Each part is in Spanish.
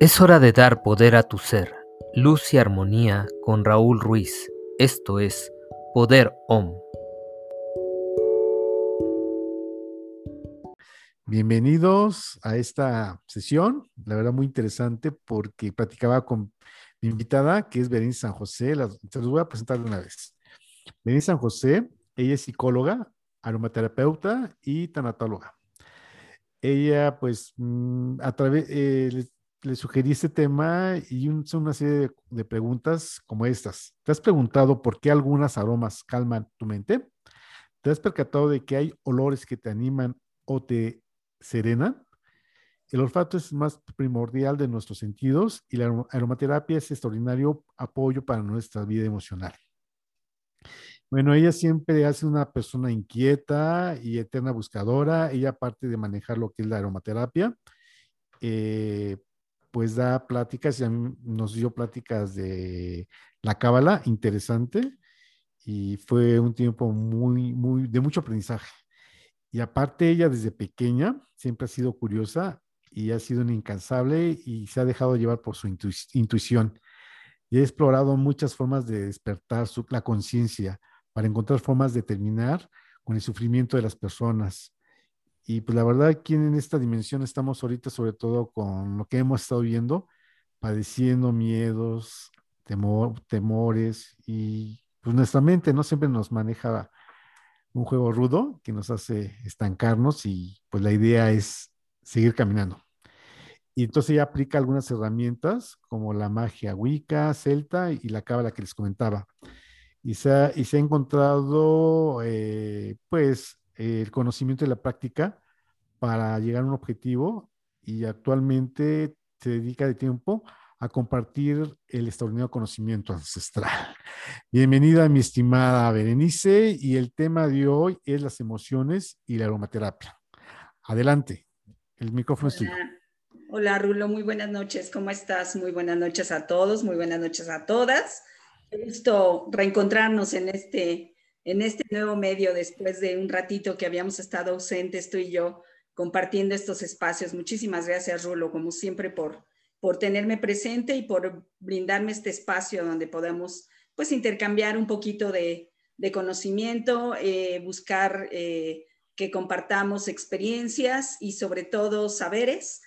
Es hora de dar poder a tu ser. Luz y armonía con Raúl Ruiz. Esto es Poder OM. Bienvenidos a esta sesión, la verdad muy interesante porque platicaba con mi invitada que es Berenice San José, se los voy a presentar de una vez. Berenice San José, ella es psicóloga, aromaterapeuta y tanatóloga. Ella, pues, mm, a través, eh, le sugerí este tema y son una serie de, preguntas como estas. ¿Te has preguntado por qué algunas aromas calman tu mente? ¿Te has percatado de que hay olores que te animan o te serenan? El olfato es más primordial de nuestros sentidos y la aromaterapia es extraordinario apoyo para nuestra vida emocional. Bueno, ella siempre hace una persona inquieta y eterna buscadora. Ella, aparte de manejar lo que es la aromaterapia, eh, pues da pláticas nos dio pláticas de la cábala, interesante, y fue un tiempo muy, muy, de mucho aprendizaje. Y aparte ella desde pequeña siempre ha sido curiosa y ha sido una incansable y se ha dejado llevar por su intuición. Y ha explorado muchas formas de despertar su, la conciencia para encontrar formas de terminar con el sufrimiento de las personas y pues la verdad, aquí en esta dimensión estamos ahorita sobre todo con lo que hemos estado viendo, padeciendo miedos, temor, temores y pues nuestra mente no siempre nos maneja un juego rudo que nos hace estancarnos y pues la idea es seguir caminando. Y entonces ya aplica algunas herramientas como la magia wicca, celta y la cábala que les comentaba. Y se ha, y se ha encontrado eh, pues el conocimiento y la práctica para llegar a un objetivo y actualmente se dedica de tiempo a compartir el extraordinario conocimiento ancestral. Bienvenida, mi estimada Berenice, y el tema de hoy es las emociones y la aromaterapia. Adelante, el micrófono es tuyo. Hola, Rulo, muy buenas noches, ¿cómo estás? Muy buenas noches a todos, muy buenas noches a todas. Qué gusto reencontrarnos en este en este nuevo medio después de un ratito que habíamos estado ausentes tú y yo compartiendo estos espacios. Muchísimas gracias, Rulo, como siempre, por, por tenerme presente y por brindarme este espacio donde podamos pues intercambiar un poquito de, conocimiento, eh, buscar eh, que compartamos experiencias y sobre todo saberes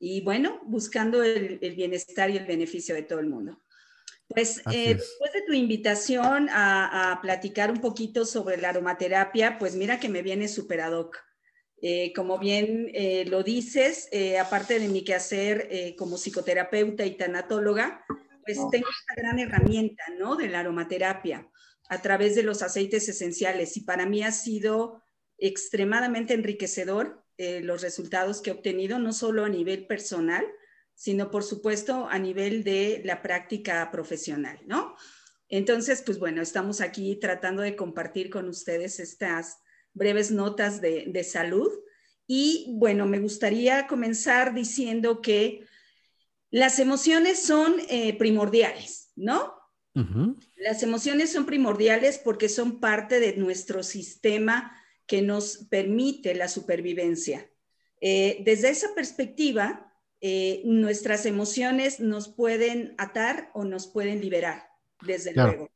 y bueno, buscando el bienestar y el beneficio de todo el mundo. Pues eh, después de tu invitación a, platicar un poquito sobre la aromaterapia, pues mira que me viene super ad hoc. Eh, como bien eh, lo dices, aparte de mi quehacer como psicoterapeuta y tanatóloga, pues tengo esta gran herramienta, ¿no? De la aromaterapia a través de los aceites esenciales y para mí ha sido extremadamente enriquecedor los resultados que he obtenido, no solo a nivel personal, sino por supuesto a nivel de la práctica profesional, ¿no? Entonces, pues bueno, estamos aquí tratando de compartir con ustedes estas breves notas de, salud. Y bueno, me gustaría comenzar diciendo que las emociones son eh, primordiales, ¿no? Las emociones son primordiales porque son parte de nuestro sistema que nos permite la supervivencia. Eh, desde esa perspectiva, eh, nuestras emociones nos pueden atar o nos pueden liberar, desde luego.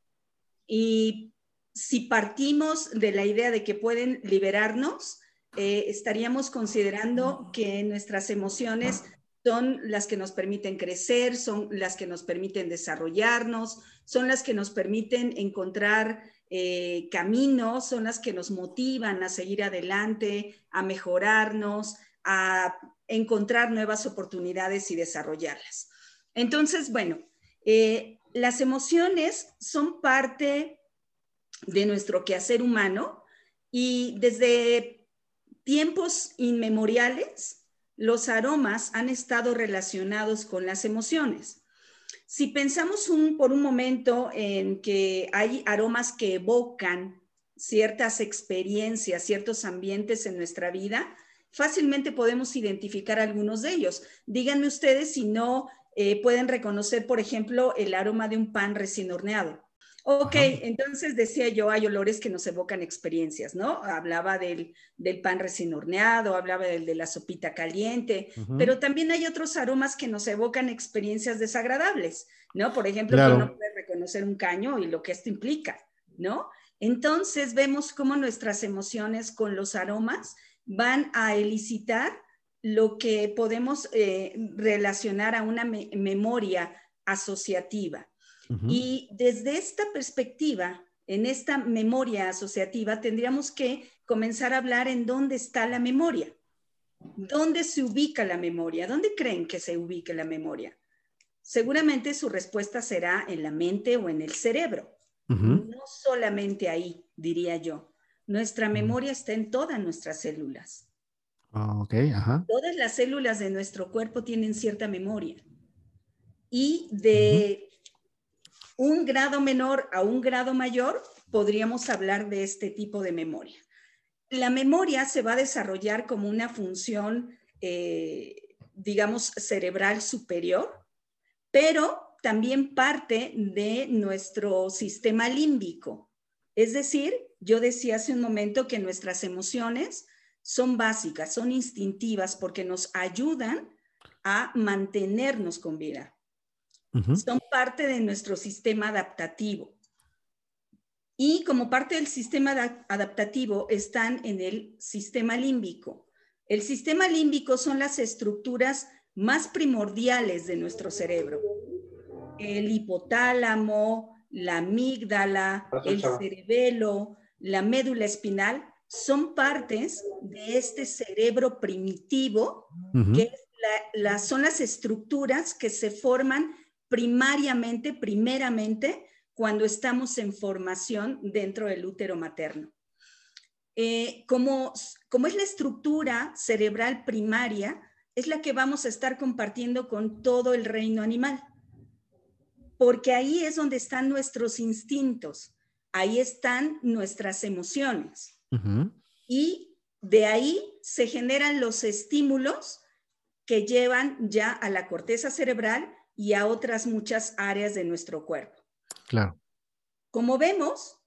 Y si partimos de la idea de que pueden liberarnos, eh, estaríamos considerando que nuestras emociones son las que nos permiten crecer, son las que nos permiten desarrollarnos, son las que nos permiten encontrar eh, caminos, son las que nos motivan a seguir adelante, a mejorarnos, a encontrar nuevas oportunidades y desarrollarlas. Entonces, bueno, eh, las emociones son parte de nuestro quehacer humano y desde tiempos inmemoriales los aromas han estado relacionados con las emociones. Si pensamos por un momento en que hay aromas que evocan ciertas experiencias, ciertos ambientes en nuestra vida, fácilmente podemos identificar algunos de ellos. Díganme ustedes si no eh, pueden reconocer, por ejemplo, el aroma de un pan recién horneado. Ok, entonces decía yo, hay olores que nos evocan experiencias, ¿no? Hablaba del, pan recién horneado, hablaba del de la sopita caliente, pero también hay otros aromas que nos evocan experiencias desagradables, ¿no? Por ejemplo, uno puede reconocer un caño y lo que esto implica, ¿no? Entonces vemos cómo nuestras emociones con los aromas van a elicitar lo que podemos eh, relacionar a una memoria asociativa. Y desde esta perspectiva, en esta memoria asociativa, tendríamos que comenzar a hablar en dónde está la memoria. ¿Dónde se ubica la memoria? ¿Dónde creen que se ubique la memoria? Seguramente su respuesta será en la mente o en el cerebro. No solamente ahí, diría yo. Nuestra memoria está en todas nuestras células. Ah, todas las células de nuestro cuerpo tienen cierta memoria. Y de un grado menor a un grado mayor, podríamos hablar de este tipo de memoria. La memoria se va a desarrollar como una función, eh, digamos, cerebral superior, pero también parte de nuestro sistema límbico. Es decir, yo decía hace un momento que nuestras emociones son básicas, son instintivas porque nos ayudan a mantenernos con vida. Son parte de nuestro sistema adaptativo. Y como parte del sistema adaptativo están en el sistema límbico. El sistema límbico son las estructuras más primordiales de nuestro cerebro. El hipotálamo, la amígdala, el cerebelo, la médula espinal son partes de este cerebro primitivo, que son las estructuras que se forman primariamente, primeramente, cuando estamos en formación dentro del útero materno. Eh, como, como es la estructura cerebral primaria, es la que vamos a estar compartiendo con todo el reino animal, porque ahí es donde están nuestros instintos, ahí están nuestras emociones. Y de ahí se generan los estímulos que llevan ya a la corteza cerebral y a otras muchas áreas de nuestro cuerpo. Claro. Como vemos,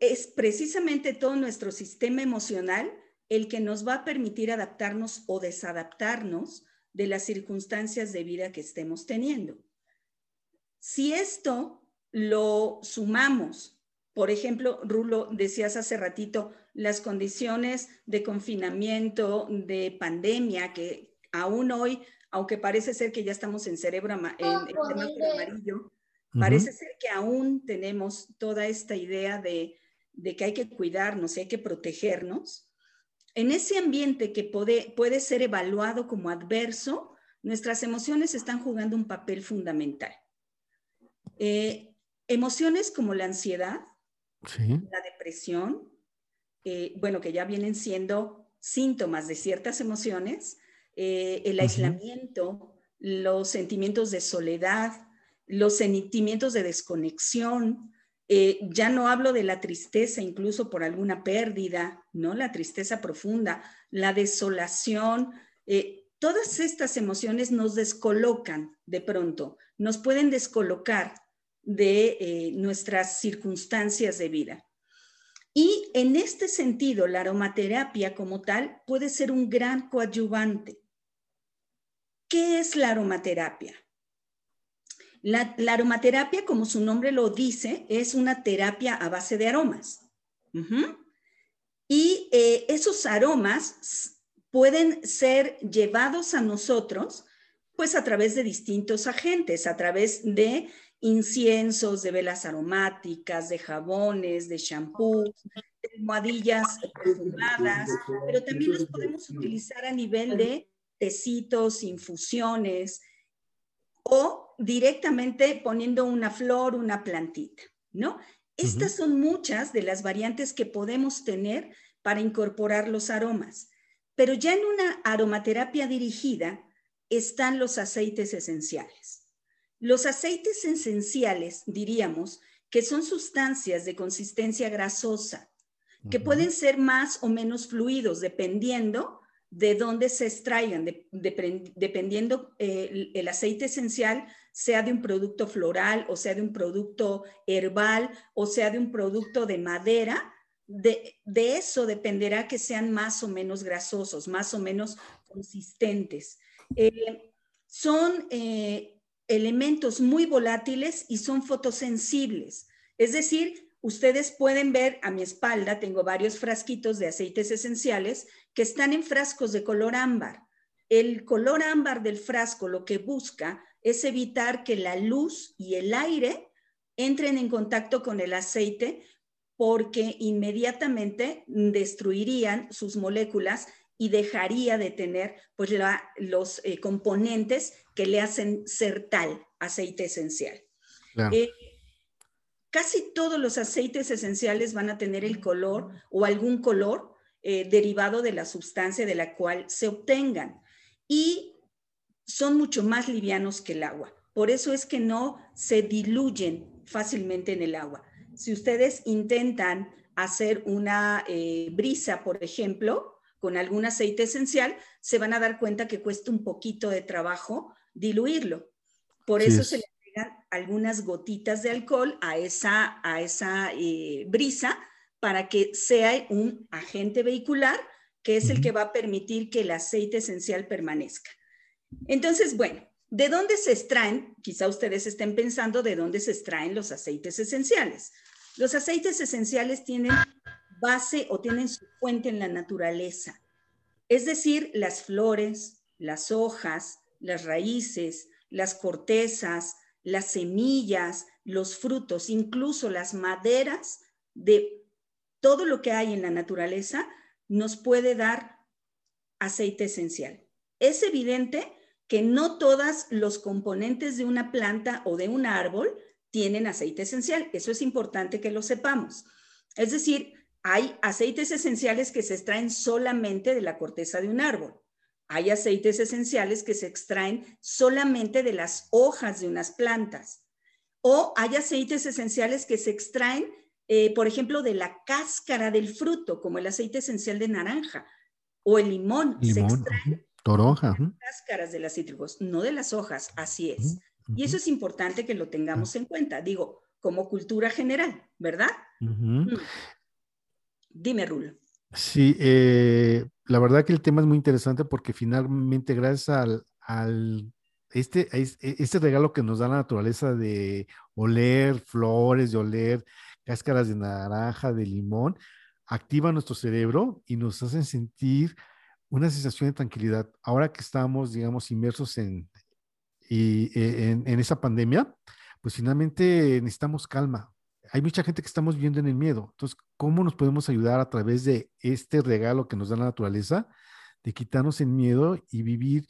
es precisamente todo nuestro sistema emocional el que nos va a permitir adaptarnos o desadaptarnos de las circunstancias de vida que estemos teniendo. Si esto lo sumamos, por ejemplo, Rulo, decías hace ratito, las condiciones de confinamiento, de pandemia, que aún hoy aunque parece ser que ya estamos en cerebro en, amarillo, parece ser que aún tenemos toda esta idea de, que hay que cuidarnos y hay que protegernos. En ese ambiente que puede, puede ser evaluado como adverso, nuestras emociones están jugando un papel fundamental. Eh, emociones como la ansiedad, la depresión, eh, bueno, que ya vienen siendo síntomas de ciertas emociones, eh, el aislamiento, los sentimientos de soledad, los sentimientos de desconexión. Eh, ya no hablo de la tristeza, incluso por alguna pérdida, ¿no? La tristeza profunda, la desolación. Todas estas emociones nos descolocan de pronto, nos pueden descolocar de nuestras circunstancias de vida. Y en este sentido, la aromaterapia como tal puede ser un gran coadyuvante. ¿Qué es la aromaterapia? La, aromaterapia, como su nombre lo dice, es una terapia a base de aromas. Y eh, esos aromas pueden ser llevados a nosotros, pues a través de distintos agentes, a través de inciensos, de velas aromáticas, de jabones, de shampoos, de almohadillas perfumadas, pero también los podemos utilizar a nivel de tecitos, infusiones o directamente poniendo una flor, una plantita, ¿no? Estas son muchas de las variantes que podemos tener para incorporar los aromas, pero ya en una aromaterapia dirigida están los aceites esenciales. Los aceites esenciales, diríamos, que son sustancias de consistencia grasosa, que pueden ser más o menos fluidos dependiendo de dónde se extraigan, dependiendo eh, el aceite esencial, sea de un producto floral o sea de un producto herbal o sea de un producto de madera, de, eso dependerá que sean más o menos grasosos, más o menos consistentes. Eh, son eh, elementos muy volátiles y son fotosensibles. Es decir, ustedes pueden ver a mi espalda, tengo varios frasquitos de aceites esenciales que están en frascos de color ámbar. El color ámbar del frasco lo que busca es evitar que la luz y el aire entren en contacto con el aceite porque inmediatamente destruirían sus moléculas y dejaría de tener pues, los eh, componentes que le hacen ser tal aceite esencial. Eh, casi todos los aceites esenciales van a tener el color o algún color eh, derivado de la sustancia de la cual se obtengan y son mucho más livianos que el agua. Por eso es que no se diluyen fácilmente en el agua. Si ustedes intentan hacer una brisa, por ejemplo, con algún aceite esencial, se van a dar cuenta que cuesta un poquito de trabajo diluirlo. Por eso se le agregan algunas gotitas de alcohol a esa, a esa eh, brisa para que sea un agente vehicular que es el que va a permitir que el aceite esencial permanezca. Entonces, bueno, ¿de dónde se extraen? Quizá ustedes estén pensando de dónde se extraen los aceites esenciales. Los aceites esenciales tienen base o tienen su fuente en la naturaleza. Es decir, las flores, las hojas, las raíces, las cortezas, las semillas, los frutos, incluso las maderas de todo lo que hay en la naturaleza nos puede dar aceite esencial. Es evidente que no todos los componentes de una planta o de un árbol tienen aceite esencial. Eso es importante que lo sepamos. Es decir, hay aceites esenciales que se extraen solamente de la corteza de un árbol. Hay aceites esenciales que se extraen solamente de las hojas de unas plantas. O hay aceites esenciales que se extraen, eh, por ejemplo, de la cáscara del fruto, como el aceite esencial de naranja o el limón. se extraen toronja. cáscaras de las cítricos, no de las hojas, así es. Y eso es importante que lo tengamos en cuenta, digo, como cultura general, ¿verdad? Dime, Rulo. Sí, eh, la verdad que el tema es muy interesante porque finalmente gracias al, este, e, este regalo que nos da la naturaleza de oler flores, de oler cáscaras de naranja, de limón, activa nuestro cerebro y nos hacen sentir una sensación de tranquilidad. Ahora que estamos, digamos, inmersos en, y, e, en esa pandemia, pues finalmente necesitamos calma, hay mucha gente que estamos viendo en el miedo. Entonces, ¿cómo nos podemos ayudar a través de este regalo que nos da la naturaleza, de quitarnos el miedo y vivir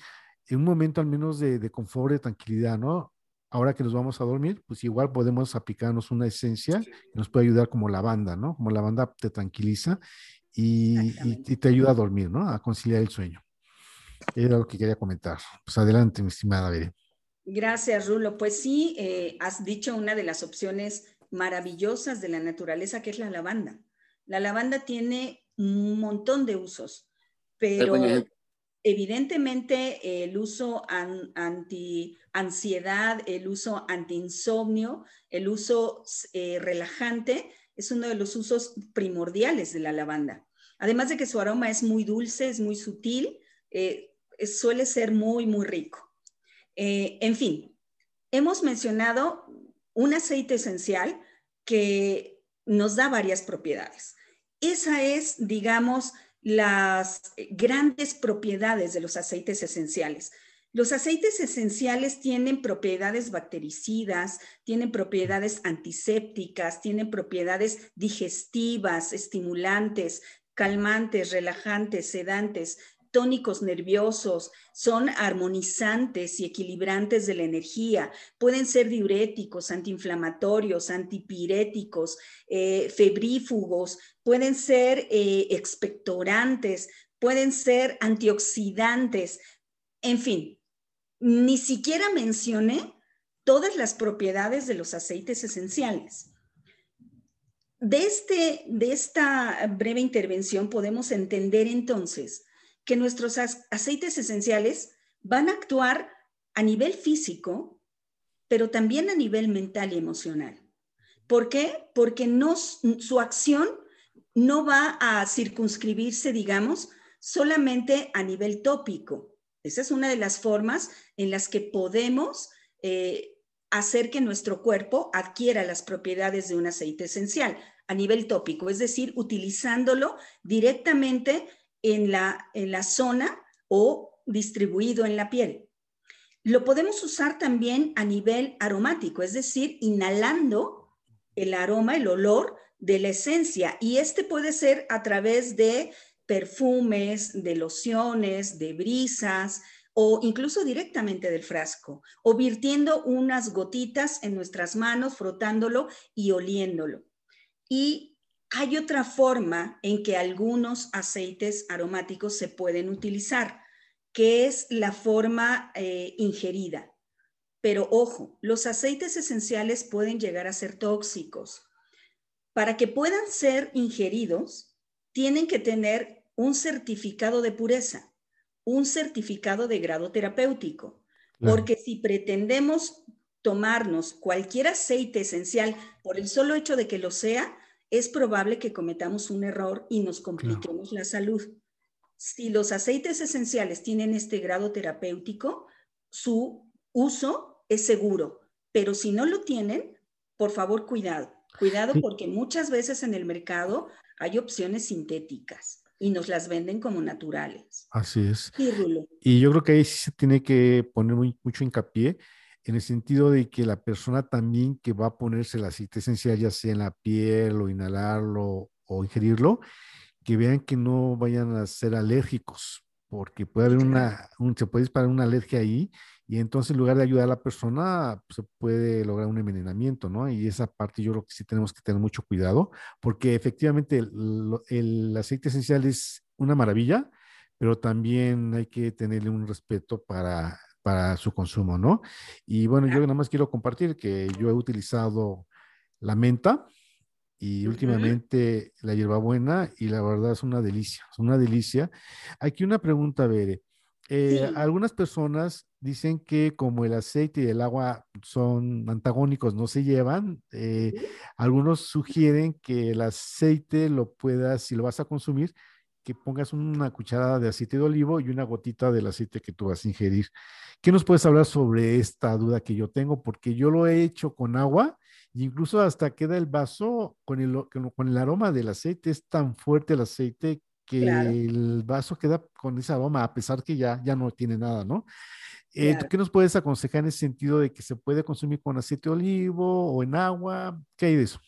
en un momento al menos de, confort, de tranquilidad, ¿no? Ahora que nos vamos a dormir, pues igual podemos aplicarnos una esencia que nos puede ayudar como lavanda, ¿no? Como lavanda te tranquiliza y, te ayuda a dormir, ¿no? A conciliar el sueño. Era lo que quería comentar. Pues adelante, mi estimada Bere. Gracias, Rulo. Pues sí, eh, has dicho una de las opciones maravillosas de la naturaleza que es la lavanda. La lavanda tiene un montón de usos, pero evidentemente el uso anti ansiedad, el uso anti insomnio, el uso eh, relajante es uno de los usos primordiales de la lavanda. Además de que su aroma es muy dulce, es muy sutil, eh, suele ser muy, muy rico. Eh, en fin, hemos mencionado un aceite esencial que nos da varias propiedades. Esa es, digamos, las grandes propiedades de los aceites esenciales. Los aceites esenciales tienen propiedades bactericidas, tienen propiedades antisépticas, tienen propiedades digestivas, estimulantes, calmantes, relajantes, sedantes, tónicos nerviosos, son armonizantes y equilibrantes de la energía, pueden ser diuréticos, antiinflamatorios, antipiréticos, eh, febrífugos, pueden ser eh, expectorantes, pueden ser antioxidantes, en fin, ni siquiera mencioné todas las propiedades de los aceites esenciales. De, este, de esta breve intervención podemos entender entonces que nuestros aceites esenciales van a actuar a nivel físico pero también a nivel mental y emocional. ¿Por qué? Porque no, su acción no va a circunscribirse, digamos, solamente a nivel tópico. Esa es una de las formas en las que podemos eh, hacer que nuestro cuerpo adquiera las propiedades de un aceite esencial a nivel tópico, es decir, utilizándolo directamente en la, en la zona o distribuido en la piel. Lo podemos usar también a nivel aromático, es decir, inhalando el aroma, el olor de la esencia. Y este puede ser a través de perfumes, de lociones, de brisas o incluso directamente del frasco, o virtiendo unas gotitas en nuestras manos, frotándolo y oliéndolo. Y hay otra forma en que algunos aceites aromáticos se pueden utilizar, que es la forma eh, ingerida. Pero ojo, los aceites esenciales pueden llegar a ser tóxicos. Para que puedan ser ingeridos, tienen que tener un certificado de pureza, un certificado de grado terapéutico, porque si pretendemos tomarnos cualquier aceite esencial por el solo hecho de que lo sea, es probable que cometamos un error y nos compliquemos la salud. Si los aceites esenciales tienen este grado terapéutico, su uso es seguro, pero si no lo tienen, por favor, cuidado. Cuidado porque muchas veces en el mercado hay opciones sintéticas y nos las venden como naturales. Así es. Y yo creo que ahí sí se tiene que poner mucho hincapié en el sentido de que la persona también que va a ponerse el aceite esencial, ya sea en la piel o inhalarlo o ingerirlo, que vean que no vayan a ser alérgicos, porque puede haber una, se puede disparar una alergia ahí y entonces en lugar de ayudar a la persona, pues, se puede lograr un envenenamiento, ¿no? Y esa parte yo creo que sí tenemos que tener mucho cuidado, porque efectivamente el, aceite esencial es una maravilla, pero también hay que tenerle un respeto para, para su consumo, ¿no? Y bueno, yo nada más quiero compartir que yo he utilizado la menta y últimamente la hierbabuena y la verdad es una delicia, es una delicia. Aquí una pregunta, Bere. Eh, algunas personas dicen que como el aceite y el agua son antagónicos, no se llevan, eh, algunos sugieren que el aceite lo puedas, si lo vas a consumir, que pongas una cucharada de aceite de olivo y una gotita del aceite que tú vas a ingerir. ¿Qué nos puedes hablar sobre esta duda que yo tengo? Porque yo lo he hecho con agua e incluso hasta queda el vaso con el, con el aroma del aceite. Es tan fuerte el aceite que el vaso queda con ese aroma, a pesar que ya, ya no tiene nada, ¿no? Eh, ¿Tú qué nos puedes aconsejar en ese sentido de que se puede consumir con aceite de olivo o en agua? ¿Qué hay de eso?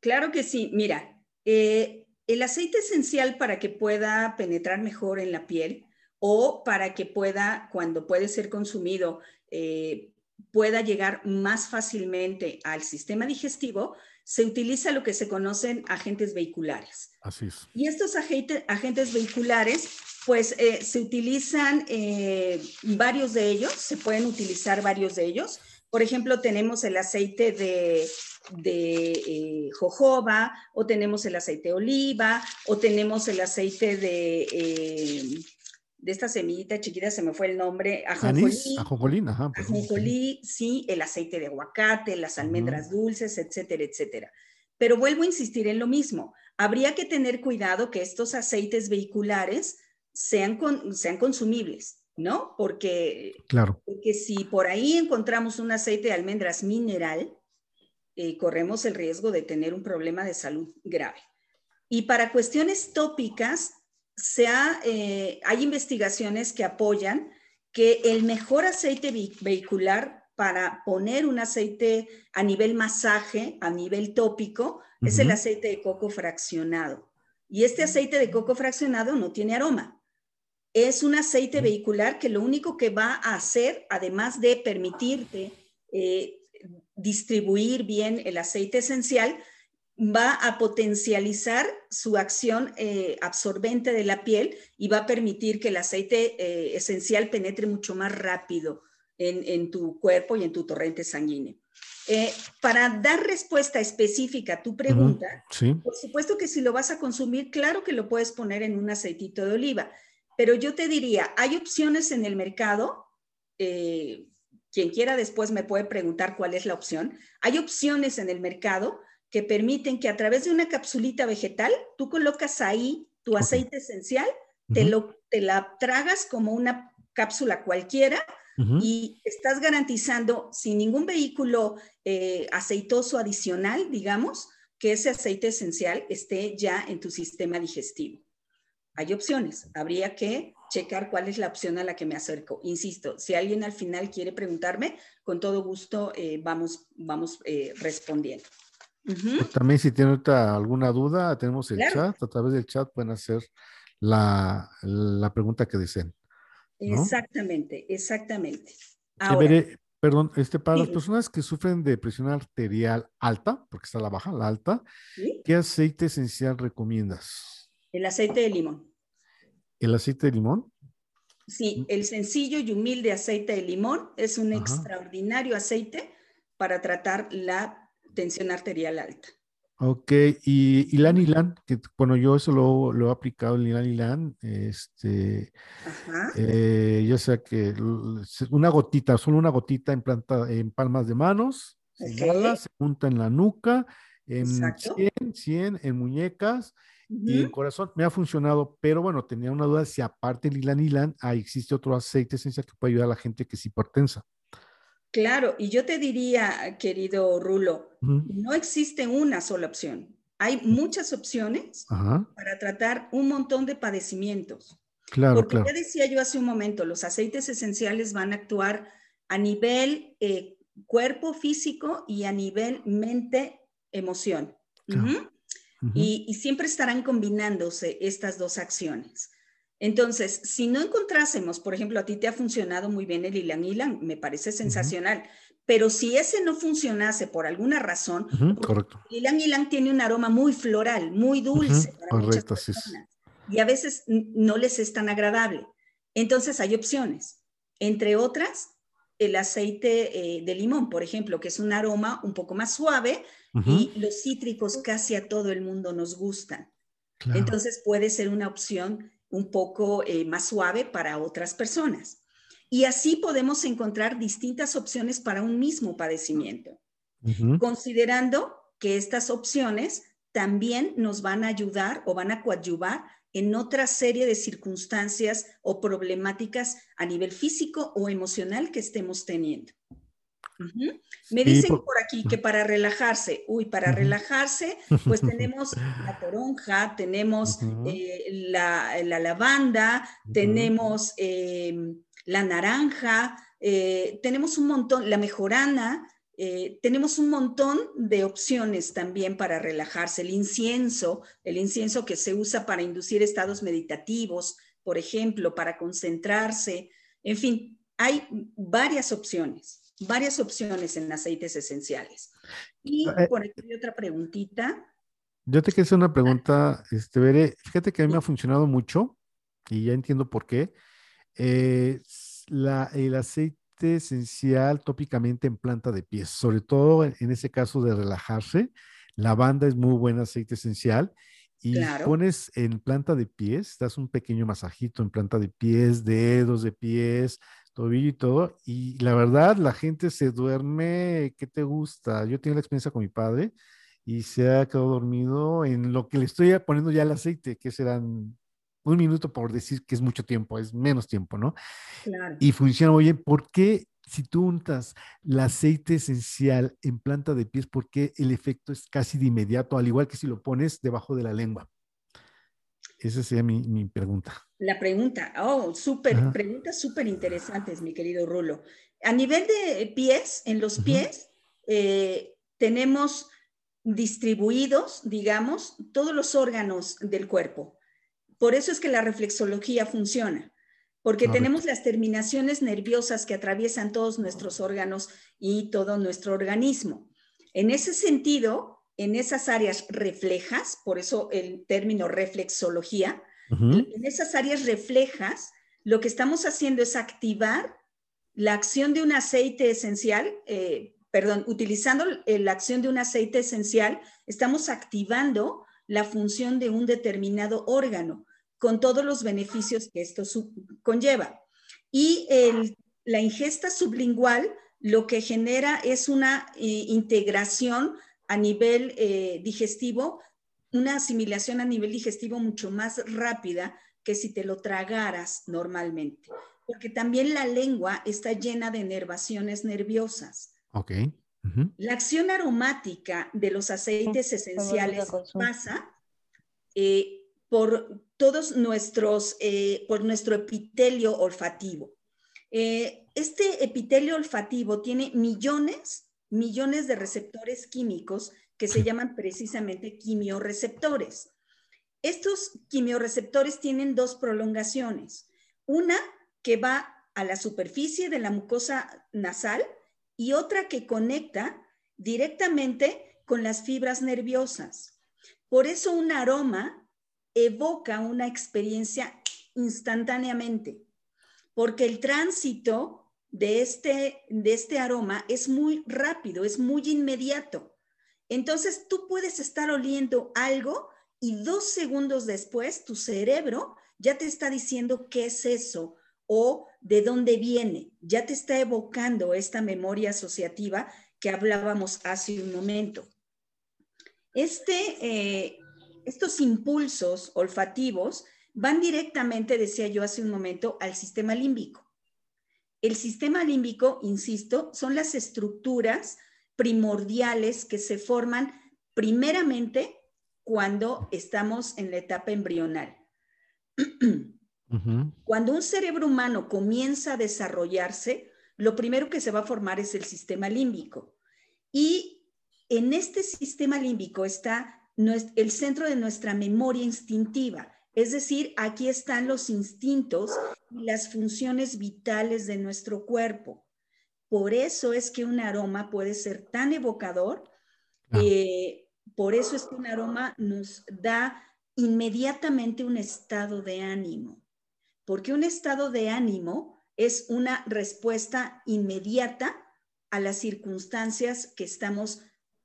Claro que sí. Mira, eh, el aceite esencial para que pueda penetrar mejor en la piel o para que pueda, cuando puede ser consumido, eh, pueda llegar más fácilmente al sistema digestivo, se utiliza lo que se conocen agentes vehiculares. Así es. Y estos agentes vehiculares, pues eh, se utilizan eh, varios de ellos, se pueden utilizar varios de ellos. Por ejemplo, tenemos el aceite de, de jojoba, o tenemos el aceite de oliva, o tenemos el aceite de de esta semillita chiquita, se me fue el nombre, ajonjolí. Ajonjolí, ajá. Ajonjolí, sí, el aceite de aguacate, las almendras dulces, etcétera, etcétera. Pero vuelvo a insistir en lo mismo. Habría que tener cuidado que estos aceites vehiculares sean, sean consumibles, ¿no? Porque, claro. porque si por ahí encontramos un aceite de almendras mineral, eh, corremos el riesgo de tener un problema de salud grave. Y para cuestiones tópicas, eh, hay investigaciones que apoyan que el mejor aceite vehicular para poner un aceite a nivel masaje, a nivel tópico, es el aceite de coco fraccionado. Y este aceite de coco fraccionado no tiene aroma. Es un aceite vehicular que lo único que va a hacer, además de permitirte eh, distribuir bien el aceite esencial, va a potencializar su acción eh, absorbente de la piel y va a permitir que el aceite eh, esencial penetre mucho más rápido en, tu cuerpo y en tu torrente sanguíneo. Eh, para dar respuesta específica a tu pregunta, por supuesto que si lo vas a consumir, claro que lo puedes poner en un aceitito de oliva, pero yo te diría, hay opciones en el mercado quien quiera después me puede preguntar cuál es la opción. Hay opciones en el mercado que permiten que a través de una capsulita vegetal tú colocas ahí tu aceite esencial, te, lo, te la tragas como una cápsula cualquiera y estás garantizando sin ningún vehículo eh, aceitoso adicional, digamos, que ese aceite esencial esté ya en tu sistema digestivo. Hay opciones, habría que checar cuál es la opción a la que me acerco. Insisto, si alguien al final quiere preguntarme, con todo gusto eh, vamos, vamos eh, respondiendo. Pues también si tienen alguna duda, tenemos el chat, a través del chat pueden hacer la, pregunta que deseen. Exactamente, exactamente. perdón, este, para las personas que sufren de presión arterial alta, porque está la baja, la alta, ¿qué aceite esencial recomiendas? El aceite de limón. ¿El aceite de limón? Sí, el sencillo y humilde aceite de limón es un extraordinario aceite para tratar la tensión arterial alta. Ok, y, y Lan que bueno, yo eso lo, lo he aplicado, el Ilan este, eh, ya sea que una gotita, solo una gotita en planta, en palmas de manos, se se junta en la nuca, en 100, 100, en muñecas, y el corazón me ha funcionado, pero bueno, tenía una duda si aparte del Ilan Ilan, ahí existe otro aceite esencial que puede ayudar a la gente que es hipertensa. Claro, y yo te diría, querido Rulo, no existe una sola opción. Hay muchas opciones para tratar un montón de padecimientos. Claro, Porque claro. ya decía yo hace un momento, los aceites esenciales van a actuar a nivel eh, cuerpo físico y a nivel Y, siempre estarán combinándose estas dos acciones. Entonces, si no encontrásemos, por ejemplo, a ti te ha funcionado muy bien el ilan ilan, me parece sensacional, pero si ese no funcionase por alguna razón, correcto. el ilan ilan tiene un aroma muy floral, muy dulce para muchas personas, y a veces no les es tan agradable. Entonces, hay opciones, entre otras, el aceite eh, de limón, por ejemplo, que es un aroma un poco más suave, y los cítricos casi a todo el mundo nos gustan. Entonces puede ser una opción un poco eh, más suave para otras personas. Y así podemos encontrar distintas opciones para un mismo padecimiento, considerando que estas opciones también nos van a ayudar o van a coadyuvar en otra serie de circunstancias o problemáticas a nivel físico o emocional que estemos teniendo. Me dicen por... aquí que para relajarse, uy, para relajarse, pues tenemos la toronja, tenemos eh, la, lavanda, tenemos em, la naranja, eh, tenemos un montón, la mejorana, eh, tenemos un montón de opciones también para relajarse. El incienso, el incienso que se usa para inducir estados meditativos, por ejemplo, para concentrarse, en fin, hay varias opciones varias opciones en aceites esenciales. Y eh, por aquí hay otra preguntita. Yo te quiero hacer una pregunta, este, Veré. Fíjate que a mí me ha funcionado mucho y ya entiendo por qué. Eh, la, el aceite esencial tópicamente en planta de pies, sobre todo en, ese caso de relajarse. La banda es muy buen aceite esencial y pones en planta de pies, das un pequeño masajito en planta de pies, dedos de pies, tobillo y todo. Y la verdad, la gente se duerme, ¿qué te gusta? Yo tengo la experiencia con mi padre y se ha quedado dormido en lo que le estoy poniendo ya el aceite, que serán un minuto por decir que es mucho tiempo, es menos tiempo, ¿no? Claro. Y funciona muy bien. ¿Por qué si tú untas el aceite esencial en planta de pies, por qué el efecto es casi de inmediato, al igual que si lo pones debajo de la lengua? Esa sería mi, mi pregunta. La pregunta, oh, súper, preguntas súper interesantes, mi querido Rulo. A nivel de pies, en los pies, eh, tenemos distribuidos, digamos, todos los órganos del cuerpo. Por eso es que la reflexología funciona, porque tenemos las terminaciones nerviosas que atraviesan todos nuestros órganos y todo nuestro organismo. En ese sentido, en esas áreas reflejas, por eso el término reflexología, en esas áreas reflejas, lo que estamos haciendo es activar la acción de un aceite esencial, eh, perdón, utilizando la acción de un aceite esencial, estamos activando la función de un determinado órgano con todos los beneficios que esto conlleva. Y la ingesta sublingual lo que genera es una eh, integración a nivel eh, digestivo, una asimilación a nivel digestivo mucho más rápida que si te lo tragaras normalmente. Porque también la lengua está llena de nervaciones nerviosas. Ok. La acción aromática de los aceites esenciales pasa eh, por todos nuestros, eh, por nuestro epitelio olfativo. Eh, este epitelio olfativo tiene millones, millones de receptores químicos que se llaman precisamente quimioreceptores. Estos quimioreceptores tienen dos prolongaciones. Una que va a la superficie de la mucosa nasal y otra que conecta directamente con las fibras nerviosas. Por eso un aroma evoca una experiencia instantáneamente, porque el tránsito de este, de este aroma es muy rápido, es muy inmediato. Entonces tú puedes estar oliendo algo y dos segundos después tu cerebro ya te está diciendo qué es eso o de dónde viene, ya te está evocando esta memoria asociativa que hablábamos hace un momento. Este, eh, estos impulsos olfativos van directamente, decía yo hace un momento, al sistema límbico. El sistema límbico, insisto, son las estructuras primordiales que se forman primeramente cuando estamos en la etapa embrional. Cuando un cerebro humano comienza a desarrollarse, lo primero que se va a formar es el sistema límbico. Y en este sistema límbico está el centro de nuestra memoria instintiva. Es decir, aquí están los instintos y las funciones vitales de nuestro cuerpo. Por eso es que un aroma puede ser tan evocador. Eh, por eso es que un aroma nos da inmediatamente un estado de ánimo porque un estado de ánimo es una respuesta inmediata a las circunstancias que estamos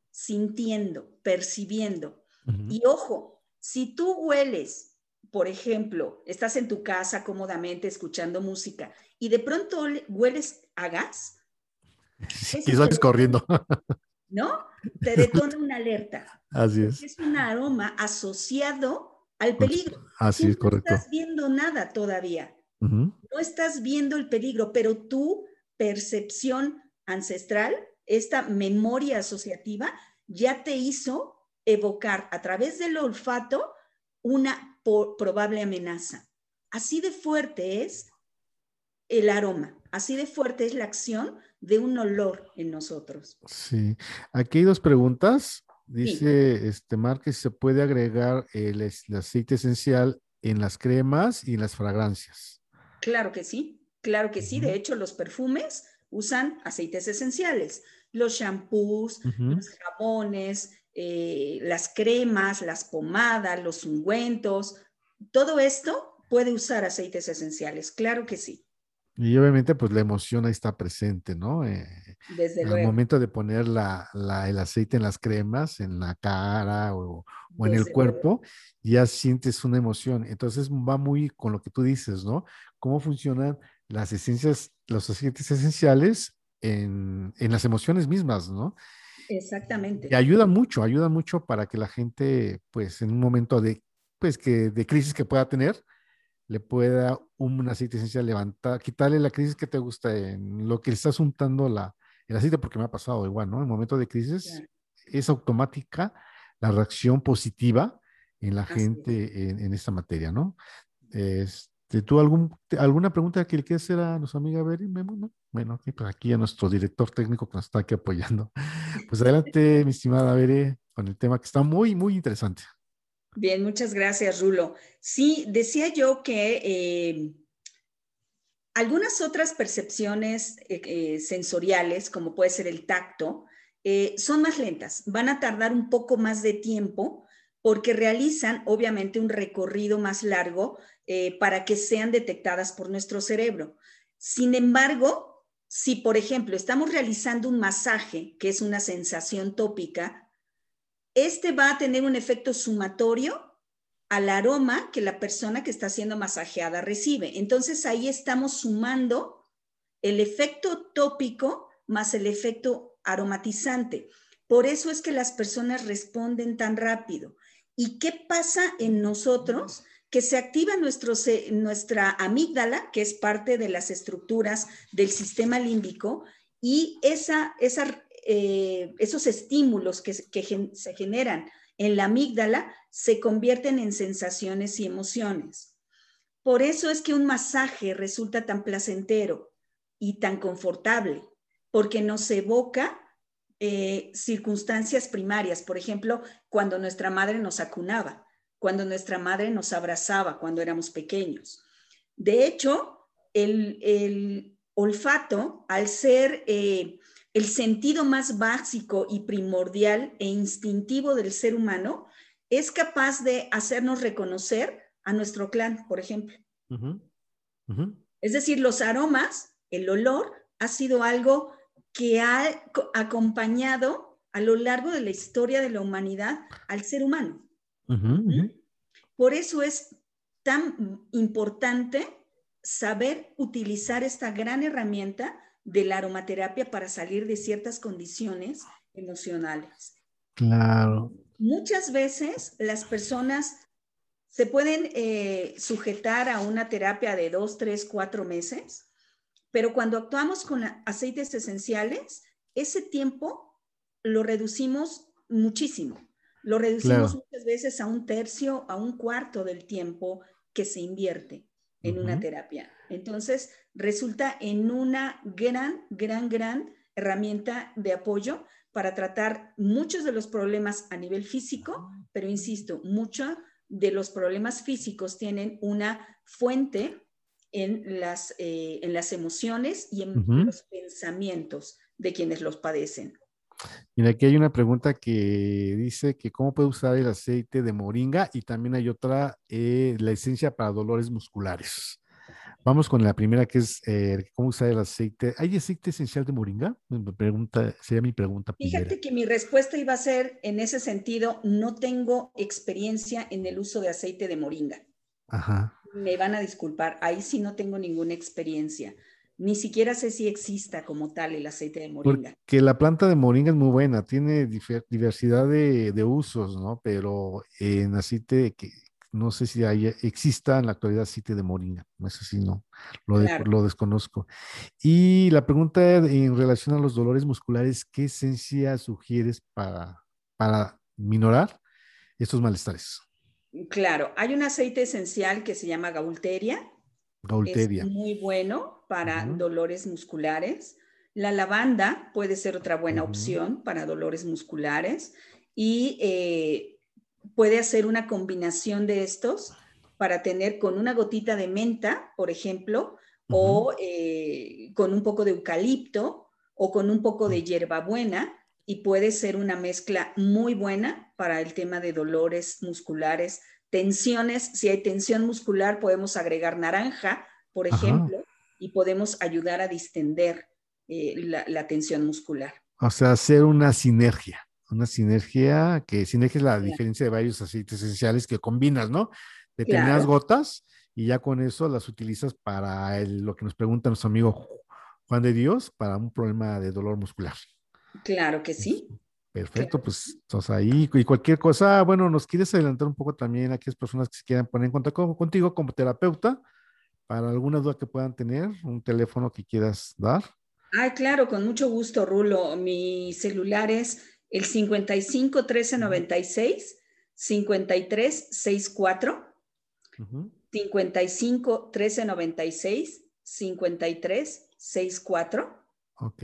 sintiendo, percibiendo. Y ojo, si tú hueles, por ejemplo, estás en tu casa cómodamente escuchando música y de pronto hueles a gas. y sales corriendo. ¿No? Te detona una alerta. Así es. Es un aroma asociado al peligro. Así es, correcto. No estás viendo nada todavía. No estás viendo el peligro, pero tu percepción ancestral, esta memoria asociativa, ya te hizo evocar a través del olfato una probable amenaza. Así de fuerte es el aroma, así de fuerte es la acción de un olor en nosotros. Sí, aquí hay dos preguntas. Dice este Mar que se puede agregar el, aceite esencial en las cremas y en las fragancias. Claro que sí, claro que sí. De hecho, los perfumes usan aceites esenciales. Los shampoos, los jabones, eh, las cremas, las pomadas, los ungüentos, todo esto puede usar aceites esenciales, claro que sí. Y obviamente, pues la emoción ahí está presente, ¿no? Eh, Desde luego. Al momento de poner la, el aceite en las cremas, en la cara o, en el cuerpo, ya sientes una emoción. Entonces va muy con lo que tú dices, ¿no? Cómo funcionan las esencias, los aceites esenciales en, en las emociones mismas, ¿no? Exactamente. Y ayuda mucho, ayuda mucho para que la gente, pues en un momento de, pues que, de crisis que pueda tener, le pueda un aceite esencial levantar, quitarle la crisis que te gusta en lo que le estás untando la, el aceite, porque me ha pasado igual, ¿no? En momento de crisis es automática la reacción positiva en la gente en, esta materia, ¿no? Este, ¿Tú algún, alguna pregunta que le quieras hacer a nuestra amiga Beri? Bueno, aquí, pues aquí a nuestro director técnico que nos está aquí apoyando. Pues adelante, mi estimada Beri, con el tema que está muy, muy interesante. Bien, muchas gracias, Rulo. Sí, decía yo que eh, algunas otras percepciones eh, eh, sensoriales, como puede ser el tacto, son más lentas, van a tardar un poco más de tiempo porque realizan obviamente un recorrido más largo para que sean detectadas por nuestro cerebro. Sin embargo, si por ejemplo estamos realizando un masaje, que es una sensación tópica, este va a tener un efecto sumatorio al aroma que la persona que está siendo masajeada recibe. Entonces ahí estamos sumando el efecto tópico más el efecto aromatizante. Por eso es que las personas responden tan rápido. ¿Y qué pasa en nosotros? Que se activa nuestra amígdala, que es parte de las estructuras del sistema límbico, y eh, esos estímulos que se generan en la amígdala se convierten en sensaciones y emociones. Por eso es que un masaje resulta tan placentero y tan confortable, porque nos evoca eh, circunstancias primarias, por ejemplo, cuando nuestra madre nos acunaba, cuando nuestra madre nos abrazaba cuando éramos pequeños. De hecho, el, olfato, al ser eh, el sentido más básico y primordial e instintivo del ser humano, es capaz de hacernos reconocer a nuestro clan, por ejemplo. Es decir, los aromas, el olor, ha sido algo que ha acompañado a lo largo de la historia de la humanidad al ser humano. Por eso es tan importante saber utilizar esta gran herramienta de la aromaterapia para salir de ciertas condiciones emocionales. Claro. Muchas veces las personas se pueden eh, sujetar a una terapia de dos, tres, cuatro meses, pero cuando actuamos con aceites esenciales, ese tiempo lo reducimos muchísimo. Lo reducimos muchas veces a un tercio, a un cuarto del tiempo que se invierte en una terapia. Entonces, resulta en una gran, gran, gran herramienta de apoyo para tratar muchos de los problemas a nivel físico, pero insisto, muchos de los problemas físicos tienen una fuente en las, eh, en las emociones y en los pensamientos de quienes los padecen. Mira, aquí hay una pregunta que dice que cómo puede usar el aceite de moringa y también hay otra, eh, la esencia para dolores musculares. Vamos con la primera, que es eh, cómo usar el aceite. ¿Hay aceite esencial de moringa? Me pregunta, sería mi pregunta. Fíjate que mi respuesta iba a ser, en ese sentido, no tengo experiencia en el uso de aceite de moringa. Ajá. Me van a disculpar, ahí sí no tengo ninguna experiencia. Ni siquiera sé si exista como tal el aceite de moringa. Porque la planta de moringa es muy buena, tiene diversidad de, de usos, ¿no? Pero en aceite que, no sé si exista en la actualidad aceite de moringa, no sé si no, lo, lo, desconozco. Y la pregunta en relación a los dolores musculares, ¿qué esencia sugieres para, para minorar estos malestares? Claro, hay un aceite esencial que se llama gaulteria. Gaulteria. Es muy bueno para dolores musculares. La lavanda puede ser otra buena opción para dolores musculares. Y eh, puede hacer una combinación de estos para tener con una gotita de menta, por ejemplo, o eh, con un poco de eucalipto o con un poco de hierbabuena y puede ser una mezcla muy buena para el tema de dolores musculares, tensiones. Si hay tensión muscular, podemos agregar naranja, por ejemplo, y podemos ayudar a distender eh, la tensión muscular. O sea, hacer una sinergia una sinergia, que sinergia es la diferencia de varios aceites esenciales que combinas, ¿no? Determinadas gotas y ya con eso las utilizas para lo que nos pregunta nuestro amigo Juan de Dios, para un problema de dolor muscular. Claro que sí. Perfecto, pues entonces ahí y cualquier cosa, bueno, nos quieres adelantar un poco también a aquellas personas que se quieran poner en contacto contigo como terapeuta para alguna duda que puedan tener, un teléfono que quieras dar. Ah, claro, con mucho gusto, Rulo. Mi celular es el 55 13 96 53 64 55 13 96 53 64 Ok.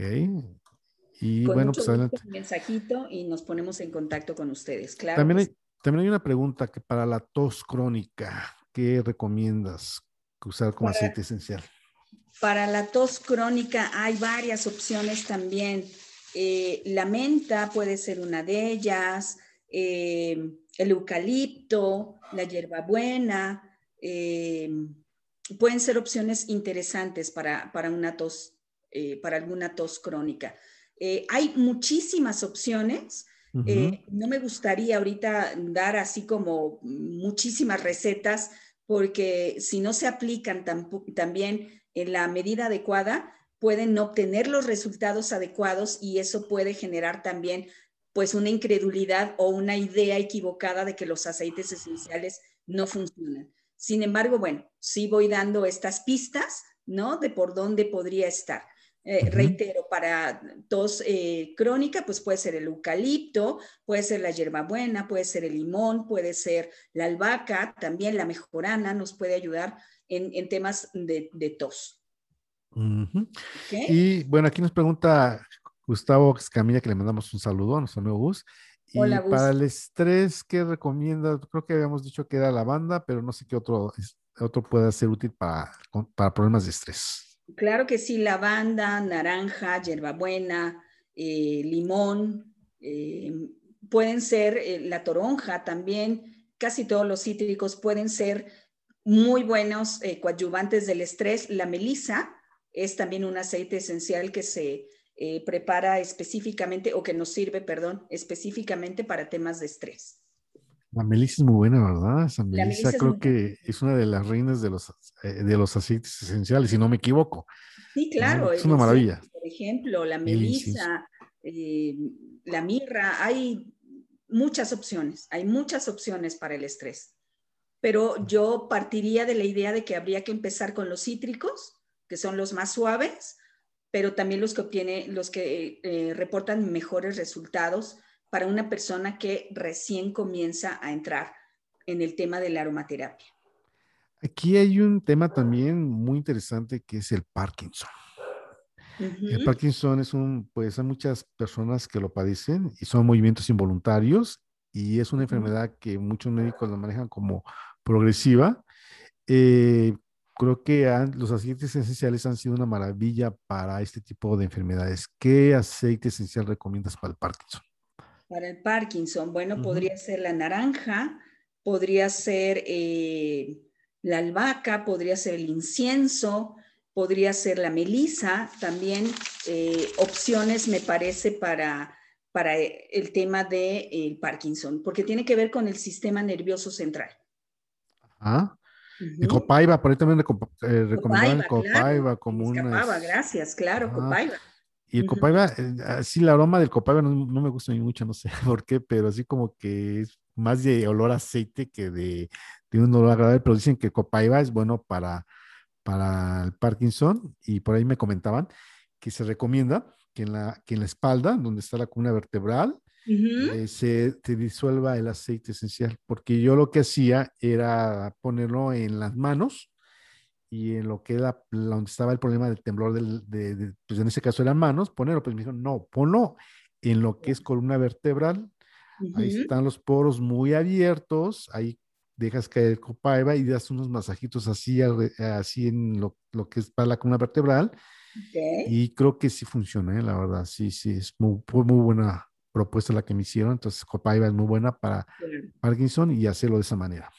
Y bueno, pues adelante. Un mensajito y nos ponemos en contacto con ustedes, claro. También hay, también hay una pregunta que para la tos crónica, ¿qué recomiendas usar como aceite esencial? Para la tos crónica hay varias opciones también. Eh, la menta puede ser una de ellas, eh, el eucalipto, la hierbabuena, eh, pueden ser opciones interesantes para, una tos, para alguna tos crónica. Hay muchísimas opciones. no me gustaría ahorita dar así como muchísimas recetas porque si no se aplican también en la medida adecuada, pueden no obtener los resultados adecuados y eso puede generar también pues una incredulidad o una idea equivocada de que los aceites esenciales no funcionan. Sin embargo, bueno, sí voy dando estas pistas, ¿no? De por dónde podría estar. Eh, reitero, para tos eh, crónica, pues puede ser el eucalipto, puede ser la hierbabuena, puede ser el limón, puede ser la albahaca, también la mejorana nos puede ayudar en, temas de, tos. Y bueno, aquí nos pregunta Gustavo Escamilla, que le mandamos un saludo a nuestro amigo Gus. Y para el estrés, ¿qué recomienda? Creo que habíamos dicho que era lavanda, pero no sé qué otro, otro puede ser útil para, para problemas de estrés. Claro que sí, lavanda, naranja, hierbabuena, eh, limón, eh, pueden ser eh, la toronja también, casi todos los cítricos pueden ser muy buenos coadyuvantes del estrés. La melisa es también un aceite esencial que se prepara específicamente o que nos sirve, perdón, específicamente para temas de estrés. La melisa es muy buena, ¿verdad? Esa melisa, creo que es una de las reinas de los, eh, de los aceites esenciales, si no me equivoco. Sí, claro. Es una maravilla. Por ejemplo, la melisa, eh, la mirra, hay muchas opciones, hay muchas opciones para el estrés. Pero yo partiría de la idea de que habría que empezar con los cítricos, que son los más suaves, pero también los que obtiene, los que eh, reportan mejores resultados para una persona que recién comienza a entrar en el tema de la aromaterapia. Aquí hay un tema también muy interesante que es el Parkinson. El Parkinson es un, pues hay muchas personas que lo padecen y son movimientos involuntarios y es una enfermedad que muchos médicos la manejan como progresiva. Eh, creo que los aceites esenciales han sido una maravilla para este tipo de enfermedades. ¿Qué aceite esencial recomiendas para el Parkinson? Para el Parkinson, bueno, podría ser la naranja, podría ser eh, la albahaca, podría ser el incienso, podría ser la melisa, también eh, opciones me parece para, para el tema del de, Parkinson, porque tiene que ver con el sistema nervioso central. Ah, el copaiba, por ahí también eh, recomendaban copaiba como una. gracias, claro, copaiba. Y el copaiba, eh, así la aroma del copaiba no, me gusta ni mucho, no sé por qué, pero así como que es más de olor a aceite que de, de un olor agradable, pero dicen que copaiba es bueno para, para el Parkinson y por ahí me comentaban que se recomienda que en la, que en la espalda, donde está la columna vertebral, eh, se, disuelva el aceite esencial, porque yo lo que hacía era ponerlo en las manos y en lo que era donde estaba el problema del temblor, del, de, pues en ese caso eran manos, ponerlo, pues me dijo, no, ponlo en lo que es columna vertebral, ahí están los poros muy abiertos, ahí dejas caer copaiba y das unos masajitos así, así en lo, lo que es para la columna vertebral. Y creo que sí funciona, ¿eh? la verdad, sí, sí, es muy, muy buena propuesta la que me hicieron, entonces Copaiba es muy buena para Parkinson y hacerlo de esa manera.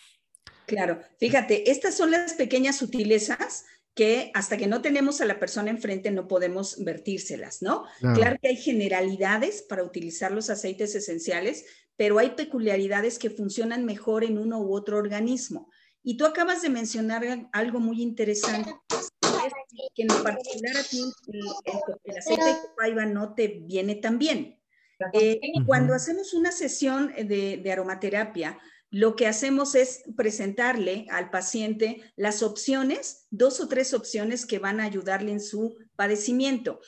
Claro, fíjate, estas son las pequeñas sutilezas que hasta que no tenemos a la persona enfrente no podemos vertírselas, ¿no? Claro. que hay generalidades para utilizar los aceites esenciales, pero hay peculiaridades que funcionan mejor en uno u otro organismo. Y tú acabas de mencionar algo muy interesante, que en particular a ti el, aceite de copaiba no te viene tan bien. Eh, cuando hacemos una sesión de, aromaterapia, lo que hacemos es presentarle al paciente las opciones, dos o tres opciones que van a ayudarle en su padecimiento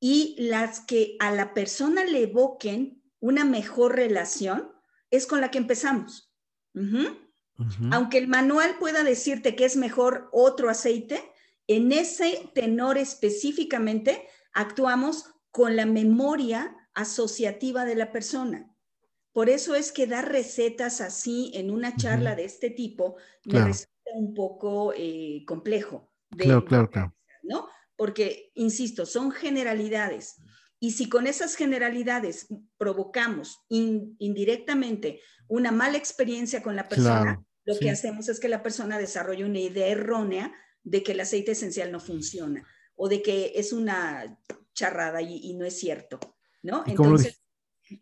y las que a la persona le evoquen una mejor relación es con la que empezamos. Aunque el manual pueda decirte que es mejor otro aceite, en ese tenor específicamente actuamos con la memoria asociativa de la persona. Por eso es que dar recetas así en una charla de este tipo me resulta un poco eh, complejo. claro, claro, claro. ¿no? Porque, insisto, son generalidades. Y si con esas generalidades provocamos indirectamente una mala experiencia con la persona, lo que hacemos es que la persona desarrolle una idea errónea de que el aceite esencial no funciona o de que es una charrada y no es cierto. ¿no? Entonces,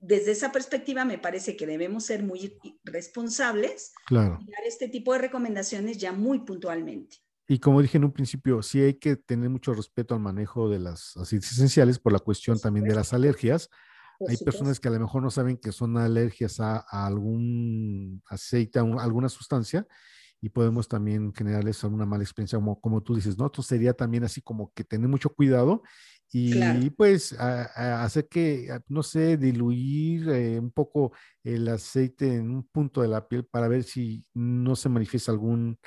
desde esa perspectiva me parece que debemos ser muy responsables claro. y dar este tipo de recomendaciones ya muy puntualmente. Y como dije en un principio, sí hay que tener mucho respeto al manejo de las aceites esenciales por la cuestión también de las alergias. hay personas que a lo mejor no saben que son alergias a, algún aceite, a, alguna sustancia, y podemos también generarles una mala experiencia, como, como tú dices, ¿no? Entonces sería también así como que tener mucho cuidado y pues hacer que, no sé, diluir eh, un poco el aceite en un punto de la piel para ver si no se manifiesta algún,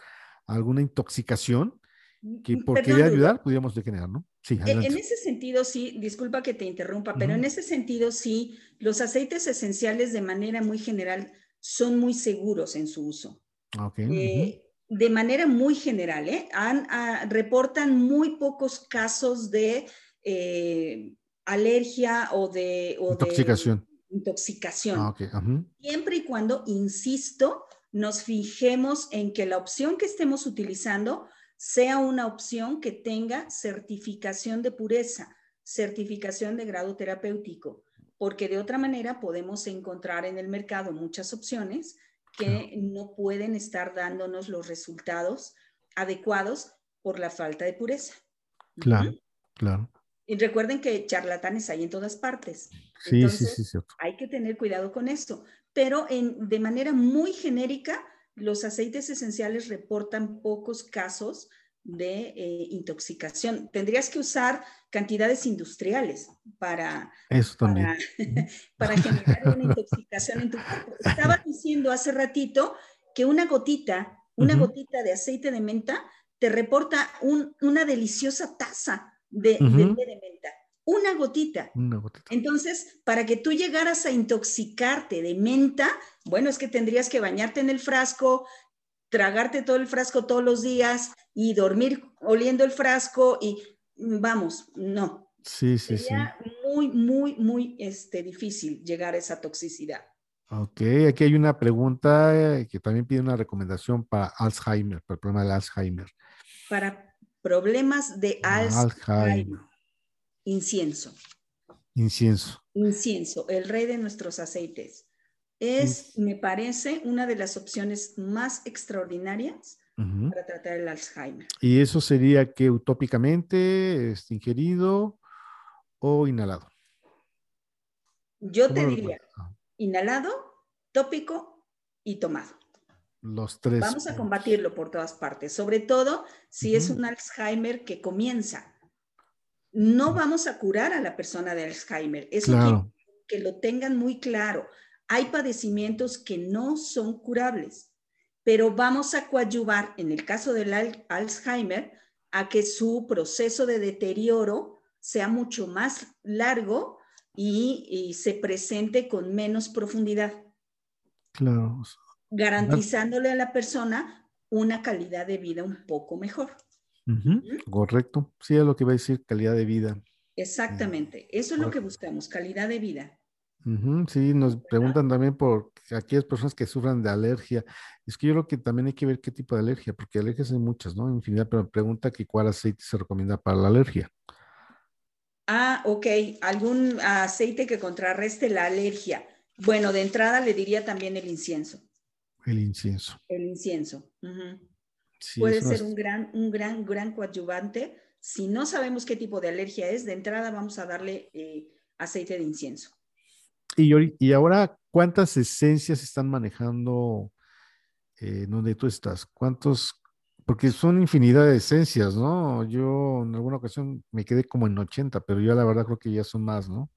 alguna intoxicación que mm, por querer ayudar pudiéramos degenerar, ¿no? Sí, e, en ese sentido, sí, disculpa que te interrumpa, pero en ese sentido, sí, los aceites esenciales de manera muy general son muy seguros en su uso. Okay. Eh, de manera muy general, ¿eh? Han, ah, reportan muy pocos casos de eh, alergia o de... intoxicación. intoxicación. Ah, Siempre y cuando, insisto, nos fijemos en que la opción que estemos utilizando sea una opción que tenga certificación de pureza, certificación de grado terapéutico, porque de otra manera podemos encontrar en el mercado muchas opciones que no pueden estar dándonos los resultados adecuados por la falta de pureza. Claro, claro. Y recuerden que charlatanes hay en todas partes. Sí, sí, sí, cierto. Hay que tener cuidado con esto. Pero en, de manera muy genérica, los aceites esenciales reportan pocos casos de eh, intoxicación. Tendrías que usar cantidades industriales para, para, generar una intoxicación en tu cuerpo. Estaba diciendo hace ratito que una gotita, una gotita de aceite de menta te reporta una deliciosa taza de, menta. Una gotita. Una gotita. Entonces, para que tú llegaras a intoxicarte de menta, bueno, es que tendrías que bañarte en el frasco, tragarte todo el frasco todos los días y dormir oliendo el frasco y vamos, no. Sí, sí, Sería muy, muy, muy este, difícil llegar a esa toxicidad. Ok, aquí hay una pregunta eh, que también pide una recomendación para Alzheimer, para el problema del Alzheimer. Para Problemas de Alzheimer. Incienso. Incienso. Incienso, el rey de nuestros aceites. Es, me parece, una de las opciones más extraordinarias para tratar el Alzheimer. ¿Y eso sería que utópicamente, es ingerido o inhalado? Yo te diría, inhalado, tópico y tomado. Los tres. Vamos a combatirlo por todas partes, sobre todo si es un Alzheimer que comienza. No vamos a curar a la persona de Alzheimer. Eso que lo tengan muy claro. Hay padecimientos que no son curables, pero vamos a coadyuvar, en el caso del Alzheimer, a que su proceso de deterioro sea mucho más largo y, y se presente con menos profundidad. Claro, garantizándole a la persona una calidad de vida un poco mejor. Correcto. Sí, es lo que iba a decir, calidad de vida. Exactamente. Eso es lo que buscamos, calidad de vida. Sí, nos preguntan también por aquellas personas que sufran de alergia. Es que yo creo que también hay que ver qué tipo de alergia, porque alergias hay muchas, ¿no? Infinidad, pero pregunta que cuál aceite se recomienda para la alergia. Ah, ok. ¿Algún aceite que contrarreste la alergia? Bueno, de entrada le diría también el incienso. El incienso. El incienso. Puede ser un gran, un gran, gran coadyuvante. Si no sabemos qué tipo de alergia es, de entrada vamos a darle eh, aceite de incienso. Y, y, ahora, ¿cuántas esencias están manejando eh, donde tú estás? ¿Cuántos? Porque son infinidad de esencias, ¿no? Yo en alguna ocasión me quedé como en 80, pero yo la verdad creo que ya son más, ¿no?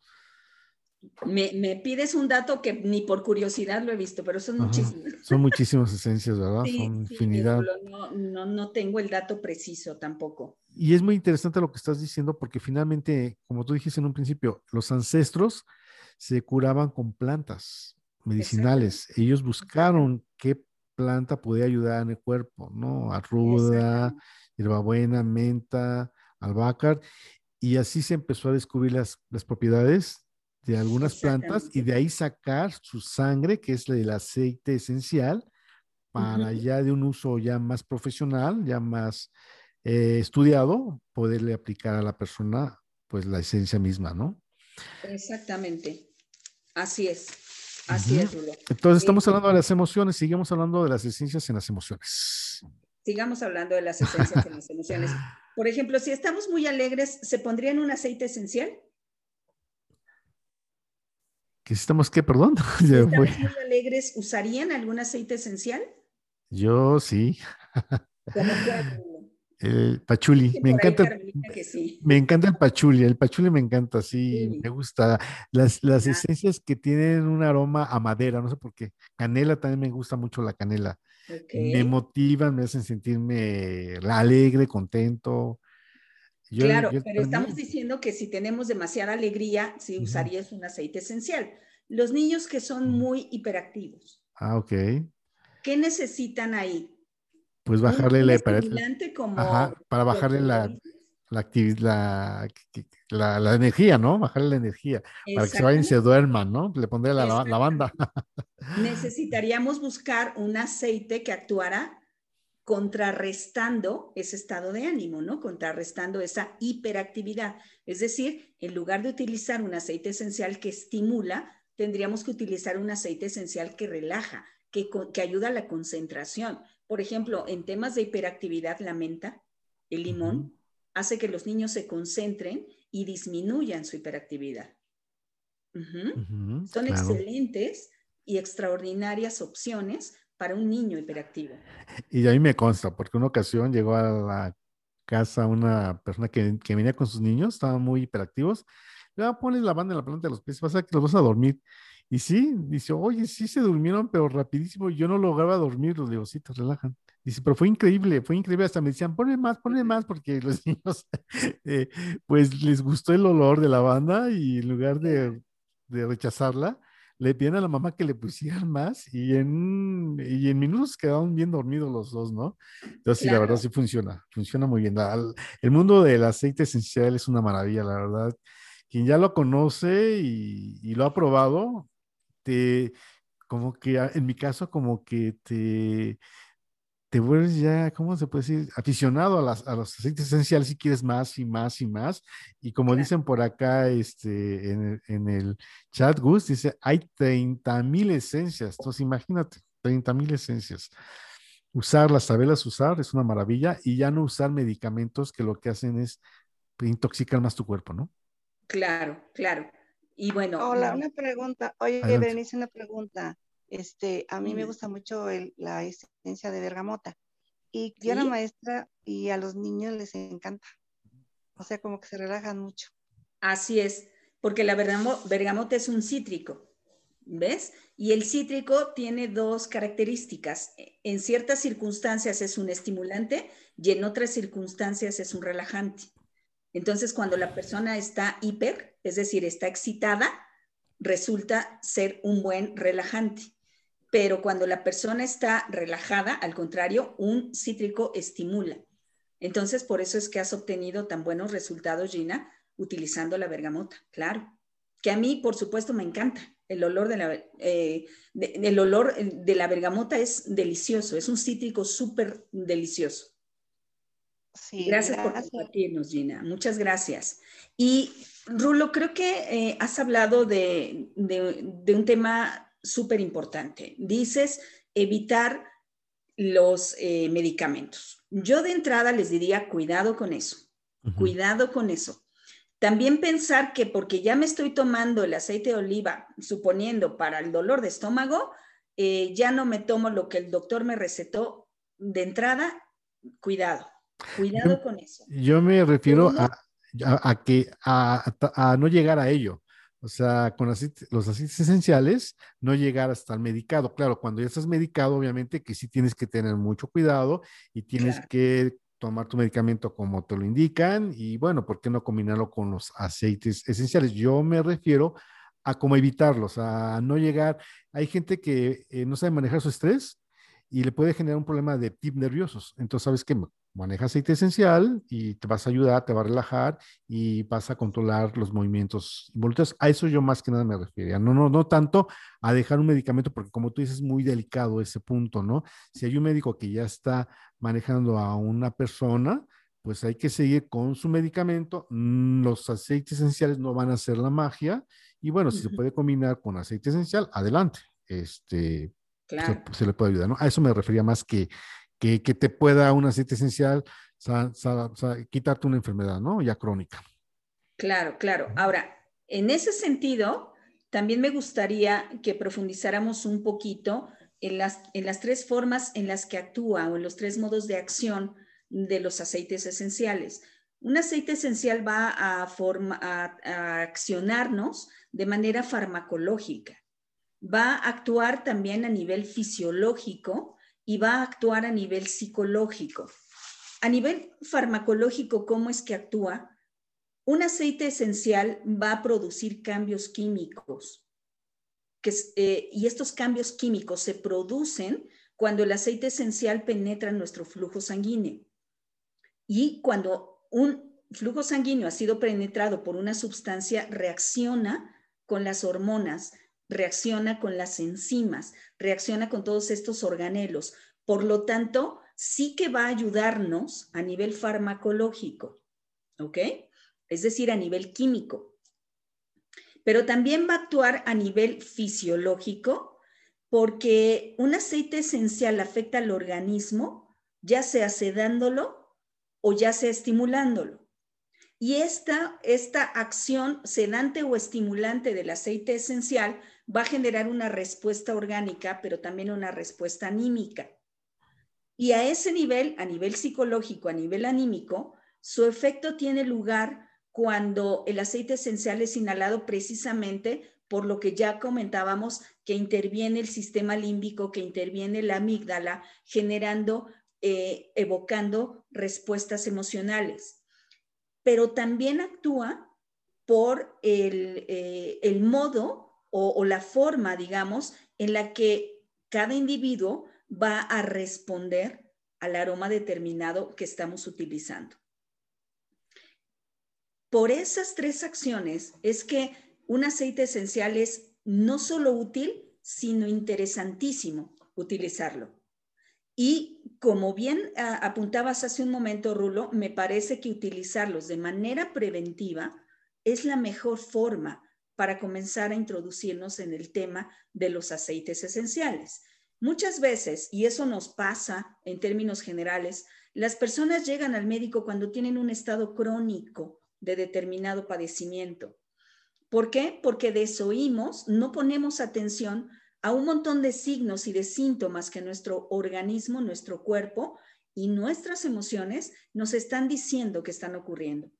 Me, pides un dato que ni por curiosidad lo he visto, pero son muchísimas. Son muchísimas esencias, ¿verdad? son infinidad. No, no, tengo el dato preciso tampoco. Y es muy interesante lo que estás diciendo porque finalmente, como tú dijiste en un principio, los ancestros se curaban con plantas medicinales. Ellos buscaron qué planta podía ayudar en el cuerpo, ¿no? Arruda, hierbabuena, menta, albácar. Y así se empezó a descubrir las, las propiedades de algunas plantas y de ahí sacar su sangre, que es el aceite esencial, para ya de un uso ya más profesional, ya más eh, estudiado, poderle aplicar a la persona pues la esencia misma, ¿no? Exactamente. Así es. Así es, Entonces estamos hablando de las emociones, seguimos hablando de las esencias en las emociones. sigamos hablando de las esencias y las emociones. Por ejemplo, si estamos muy alegres, ¿se pondrían un aceite esencial? ¿Que si estamos qué, perdón? Alegres, ¿usarían algún aceite esencial? Yo sí. El pachuli, me encanta. Me encanta el pachuli, el pachuli me encanta, sí, me gusta. Las, las esencias que tienen un aroma a madera, no sé por qué. Canela también me gusta mucho la canela. Me motivan, me hacen sentirme alegre, contento. Claro, pero estamos diciendo que si tenemos demasiada alegría, sí usarías un aceite esencial. Los niños que son muy hiperactivos. Ah, ok. ¿Qué necesitan ahí? Pues bajarle la para bajarle la, la, la, la, energía, ¿no? Bajarle la energía. Para que se vayan y se duerman, ¿no? Le pondré la, la banda. Necesitaríamos buscar un aceite que actuara contrarrestando ese estado de ánimo, ¿no? Contrarrestando esa hiperactividad. Es decir, en lugar de utilizar un aceite esencial que estimula, tendríamos que utilizar un aceite esencial que relaja, que, que ayuda a la concentración. Por ejemplo, en temas de hiperactividad, la menta, el limón, hace que los niños se concentren y disminuyan su hiperactividad. Son excelentes y extraordinarias opciones para un niño hiperactivo. Y a mí me consta, porque una ocasión llegó a la casa una persona que, venía con sus niños, estaban muy hiperactivos. Le va a poner la banda en la planta de los pies, pasa que los vas a dormir. Y sí, dice, oye, sí se durmieron, pero rapidísimo. Yo no lograba dormir, los digo, sí, te relajan. Dice, pero fue increíble, fue increíble. Hasta me decían, ponle más, ponle más, porque los niños, eh, pues les gustó el olor de la banda y en lugar de, de rechazarla, le pidieron a la mamá que le pusieran más y en, y en minutos quedaron bien dormidos los dos, ¿no? Entonces, sí, la verdad sí funciona, funciona muy bien. El mundo del aceite esencial es una maravilla, la verdad. Quien ya lo conoce y, y lo ha probado, te, como que en mi caso, como que te, te vuelves ya, ¿cómo se puede decir? Aficionado a, las, a los aceites esenciales si quieres más y más y más. Y como dicen por acá este, en, en el chat, Gus dice, hay 30 mil esencias. Entonces, imagínate, 30 mil esencias. Usarlas, saberlas usar es una maravilla y ya no usar medicamentos que lo que hacen es intoxicar más tu cuerpo, ¿no? Claro, claro. Y bueno. Hola, una pregunta. Oye, Berenice, una pregunta. Este, a mí me gusta mucho la esencia de bergamota. Y yo la maestra y a los niños les encanta. O sea, como que se relajan mucho. Así es, porque la bergamota es un cítrico, ¿ves? Y el cítrico tiene dos características. En ciertas circunstancias es un estimulante y en otras circunstancias es un relajante. Entonces, cuando la persona está hiper, es decir, está excitada, resulta ser un buen relajante pero cuando la persona está relajada, al contrario, un cítrico estimula. Entonces, por eso es que has obtenido tan buenos resultados, Gina, utilizando la bergamota, claro. Que a mí, por supuesto, me encanta. El olor de la, eh, el olor de la bergamota es delicioso, es un cítrico súper delicioso. Sí, gracias, por compartirnos, Gina. Muchas gracias. Y Rulo, creo que eh, has hablado de, de un tema súper importante. Dices evitar los eh, medicamentos. Yo de entrada les diría, cuidado con eso, cuidado con eso. También pensar que porque ya me estoy tomando el aceite de oliva, suponiendo para el dolor de estómago, eh, ya no me tomo lo que el doctor me recetó de entrada, cuidado, cuidado con eso. Yo me refiero a, que a, no llegar a ello. O sea, con los aceites esenciales, no llegar hasta el medicado. Claro, cuando ya estás medicado, obviamente que sí tienes que tener mucho cuidado y tienes que tomar tu medicamento como te lo indican y bueno, ¿por qué no combinarlo con los aceites esenciales? Yo me refiero a cómo evitarlos, a no llegar. Hay gente que eh, no sabe manejar su estrés y le puede generar un problema de tip nerviosos. Entonces, ¿sabes qué? Maneja aceite esencial y te vas a ayudar, te va a relajar y vas a controlar los movimientos involuntarios. A eso yo más que nada me refería. No, no, no tanto a dejar un medicamento, porque como tú dices, es muy delicado ese punto, ¿no? Si hay un médico que ya está manejando a una persona, pues hay que seguir con su medicamento. Mm, los aceites esenciales no van a ser la magia. Y bueno, si se puede combinar con aceite esencial, adelante. Este, se, se, le puede ayudar, ¿no? A eso me refería más que que, te pueda un aceite esencial quitarte una enfermedad, ¿no? Ya crónica. Claro, claro. Ahora, en ese sentido, también me gustaría que profundizáramos un poquito en las, en las tres formas en las que actúa o en los tres modos de acción de los aceites esenciales. Un aceite esencial va a, a, accionarnos de manera farmacológica, va a actuar también a nivel fisiológico y va a actuar a nivel psicológico. A nivel farmacológico, ¿cómo es que actúa? Un aceite esencial va a producir cambios químicos eh, y estos cambios químicos se producen cuando el aceite esencial penetra en nuestro flujo sanguíneo. Y cuando un flujo sanguíneo ha sido penetrado por una sustancia, reacciona con las hormonas, reacciona con las enzimas, reacciona con todos estos organelos. Por lo tanto, sí que va a ayudarnos a nivel farmacológico, ¿ok? Es decir, a nivel químico pero también va a actuar a nivel fisiológico porque un aceite esencial afecta al organismo, ya sea sedándolo o ya sea estimulándolo. Y esta, esta acción sedante o estimulante del aceite esencial va a generar una respuesta orgánica, pero también una respuesta anímica. Y a ese nivel, a nivel psicológico, a nivel anímico, su efecto tiene lugar cuando el aceite esencial es inhalado precisamente por lo que ya comentábamos, que interviene el sistema límbico, que interviene la amígdala, generando, eh, evocando respuestas emocionales. Pero también actúa por el, eh, modo o la forma, digamos, en la que cada individuo va a responder al aroma determinado que estamos utilizando. Por esas tres acciones es que un aceite esencial es no solo útil, sino interesantísimo utilizarlo. Y como bien ah, apuntabas hace un momento, Rulo, me parece que utilizarlos de manera preventiva es la mejor forma para comenzar a introducirnos en el tema de los aceites esenciales. Muchas veces, y eso nos pasa en términos generales, las personas llegan al médico cuando tienen un estado crónico de determinado padecimiento. ¿Por qué? Porque desoímos, no ponemos atención a un montón de signos y de síntomas que nuestro organismo, nuestro cuerpo y nuestras emociones nos están diciendo que están ocurriendo.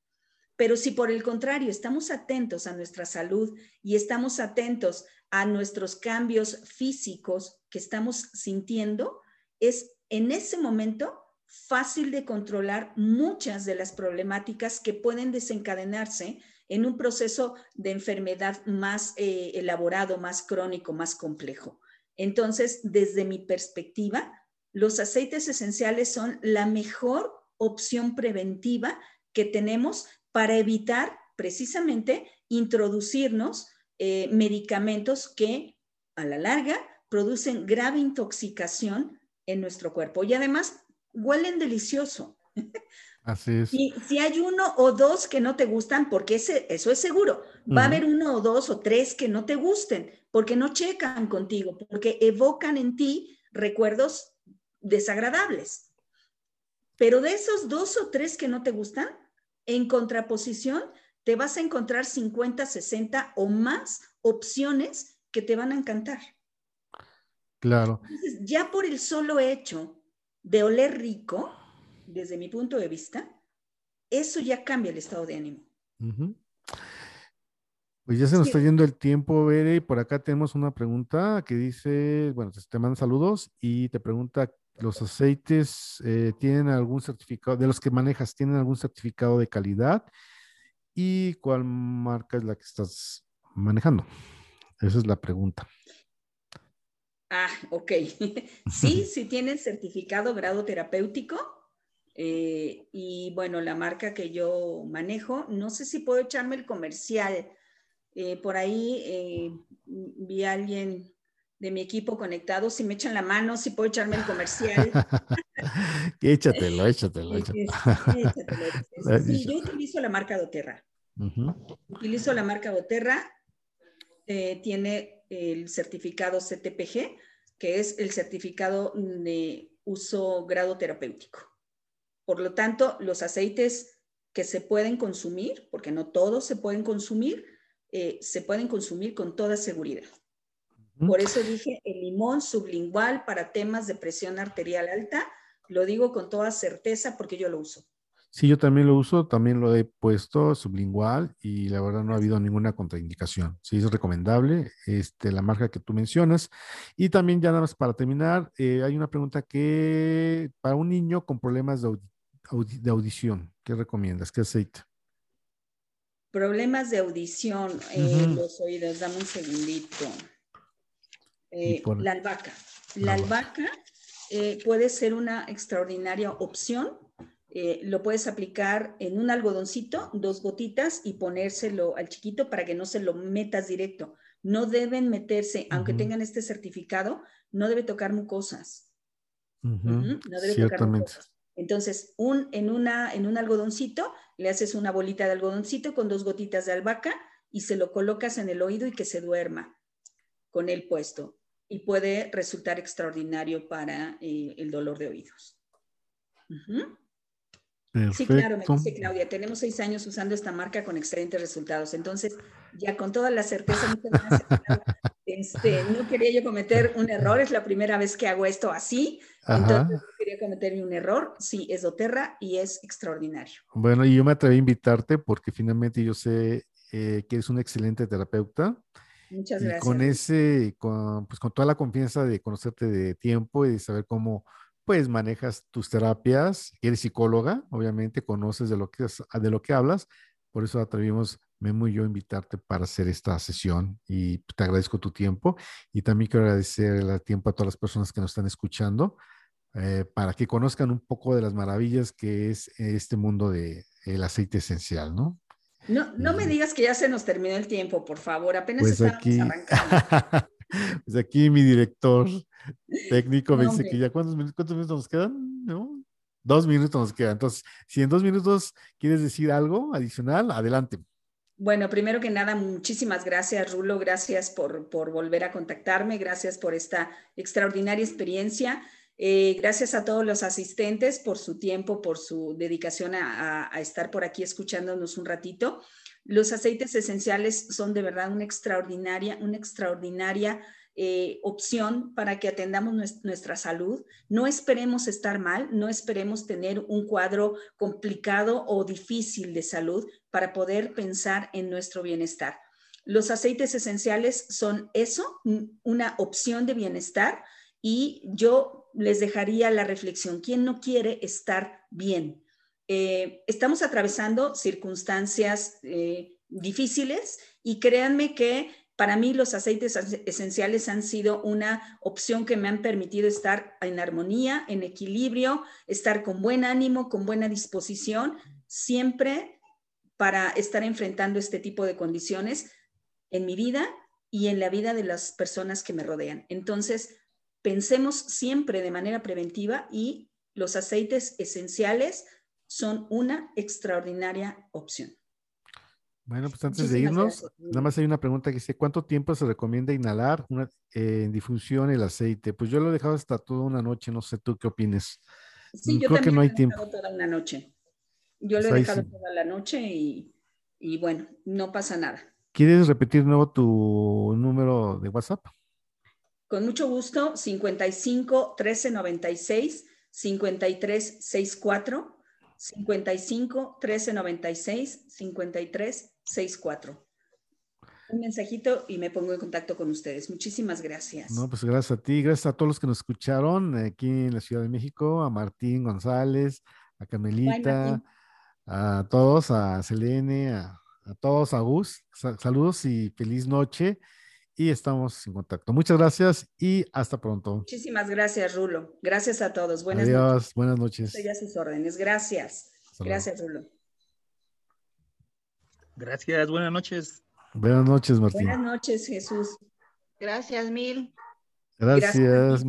Pero si por el contrario estamos atentos a nuestra salud y estamos atentos a nuestros cambios físicos que estamos sintiendo, es en ese momento fácil de controlar muchas de las problemáticas que pueden desencadenarse en un proceso de enfermedad más eh, elaborado, más crónico, más complejo. Entonces, desde mi perspectiva, los aceites esenciales son la mejor opción preventiva que tenemos para evitar precisamente introducirnos eh, medicamentos que a la larga producen grave intoxicación en nuestro cuerpo y además huelen delicioso. Así es. Y si hay uno o dos que no te gustan, porque ese, eso es seguro, va a haber uno o dos o tres que no te gusten, porque no checan contigo, porque evocan en ti recuerdos desagradables. Pero de esos dos o tres que no te gustan, en contraposición, te vas a encontrar 50, 60 o más opciones que te van a encantar. Claro. Entonces, ya por el solo hecho de oler rico, desde mi punto de vista, eso ya cambia el estado de ánimo. Pues ya se nos está yendo el tiempo, Bere, y por acá tenemos una pregunta que dice, bueno, te mandan saludos y te pregunta, ¿los aceites eh, tienen algún certificado, de los que manejas, tienen algún certificado de calidad? ¿Y cuál marca es la que estás manejando? Esa es la pregunta. Ah, ok. sí, sí tienen certificado grado terapéutico. Eh, y bueno, la marca que yo manejo, no sé si puedo echarme el comercial. Eh, por ahí vi a alguien de mi equipo conectado, si me echan la mano, si puedo echarme el comercial. échatelo, échatelo. échatelo. Sí, yo utilizo la marca Doterra. Utilizo la marca Doterra. tiene el certificado CTPG, que es el certificado de uso grado terapéutico. Por lo tanto, los aceites que se pueden consumir, porque no todos se pueden consumir, eh, se pueden consumir con toda seguridad. Por eso dije el limón sublingual para temas de presión arterial alta, lo digo con toda certeza porque yo lo uso. Sí, yo también lo uso, también lo he puesto sublingual y la verdad no ha habido ninguna contraindicación. Sí, es recomendable este, la marca que tú mencionas. Y también ya nada más para terminar, eh, hay una pregunta que para un niño con problemas de, audición, ¿qué recomiendas? ¿Qué aceite? Problemas de audición en los oídos, dame un segundito. Eh, la albahaca. La albahaca eh, puede ser una extraordinaria opción eh, lo puedes aplicar en un algodoncito, dos gotitas y ponérselo al chiquito para que no se lo metas directo. No deben meterse, aunque tengan este certificado, no debe tocar mucosas. No debe tocar mucosas. Entonces, un, en, una, en un algodoncito, le haces una bolita de algodoncito con dos gotitas de albahaca y se lo colocas en el oído y que se duerma con el puesto. Y puede resultar extraordinario para eh, el dolor de oídos. Sí, claro, me dice Claudia, tenemos seis años usando esta marca con excelentes resultados. Entonces, ya con toda la certeza, este, no quería yo cometer un error, es la primera vez que hago esto así, entonces no quería cometer un error. Sí, es doTERRA y es extraordinario. Bueno, y yo me atreví a invitarte porque finalmente yo sé eh, que eres un excelente terapeuta. Muchas gracias. con ese, con, pues con toda la confianza de conocerte de tiempo y de saber cómo pues manejas tus terapias, eres psicóloga, obviamente conoces de lo que, de lo que hablas, por eso atrevimos Memo y yo a invitarte para hacer esta sesión y te agradezco tu tiempo y también quiero agradecer el tiempo a todas las personas que nos están escuchando eh, para que conozcan un poco de las maravillas que es este mundo del el aceite esencial, ¿no? No, no me digas que ya se nos terminó el tiempo, por favor, apenas pues estamos aquí, arrancando. pues aquí mi director técnico me dice que ya cuántos minutos, nos quedan, ¿no? Dos minutos nos quedan. Entonces, si en dos minutos quieres decir algo adicional, adelante. Bueno, primero que nada, muchísimas gracias, Rulo. Gracias por, por volver a contactarme. Gracias por esta extraordinaria experiencia. Eh, gracias a todos los asistentes por su tiempo, por su dedicación a, a, estar por aquí escuchándonos un ratito. Los aceites esenciales son de verdad una extraordinaria, una extraordinaria eh, opción para que atendamos nuestra salud. No esperemos estar mal, no esperemos tener un cuadro complicado o difícil de salud para poder pensar en nuestro bienestar. Los aceites esenciales son eso, una opción de bienestar y yo les dejaría la reflexión, ¿quién no quiere estar bien? Eh, estamos atravesando circunstancias eh, difíciles y créanme que para mí los aceites esenciales han sido una opción que me han permitido estar en armonía, en equilibrio, estar con buen ánimo, con buena disposición, siempre para estar enfrentando este tipo de condiciones en mi vida y en la vida de las personas que me rodean. Entonces, pensemos siempre de manera preventiva y los aceites esenciales son una extraordinaria opción. Bueno, pues antes de irnos, nada más hay una pregunta que dice, ¿cuánto tiempo se recomienda inhalar una, eh, en difusión el aceite? Pues yo lo he dejado hasta toda una noche, no sé tú qué opines. Sí, mm, yo Creo que no hay lo he dejado toda una noche. Yo lo he pues dejado toda la noche y, y, bueno, no pasa nada. ¿Quieres repetir nuevo tu número de WhatsApp? Con mucho gusto, 55 13 96 53 64 55 13 96 53 64. Un mensajito y me pongo en contacto con ustedes. Muchísimas gracias. No, pues gracias a ti, gracias a todos los que nos escucharon aquí en la Ciudad de México, a Martín González, a Camelita, a todos, a Selene, a, todos, a Gus. Saludos y feliz noche y estamos en contacto. Muchas gracias y hasta pronto. Muchísimas gracias, Rulo. Gracias a todos. Buenas Adiós, noches. buenas noches. Estoy a sus órdenes. Gracias. Gracias, Rulo. Gracias, buenas noches. Buenas noches, Martín. Buenas noches, Jesús. Gracias, Mil. Gracias, Gracias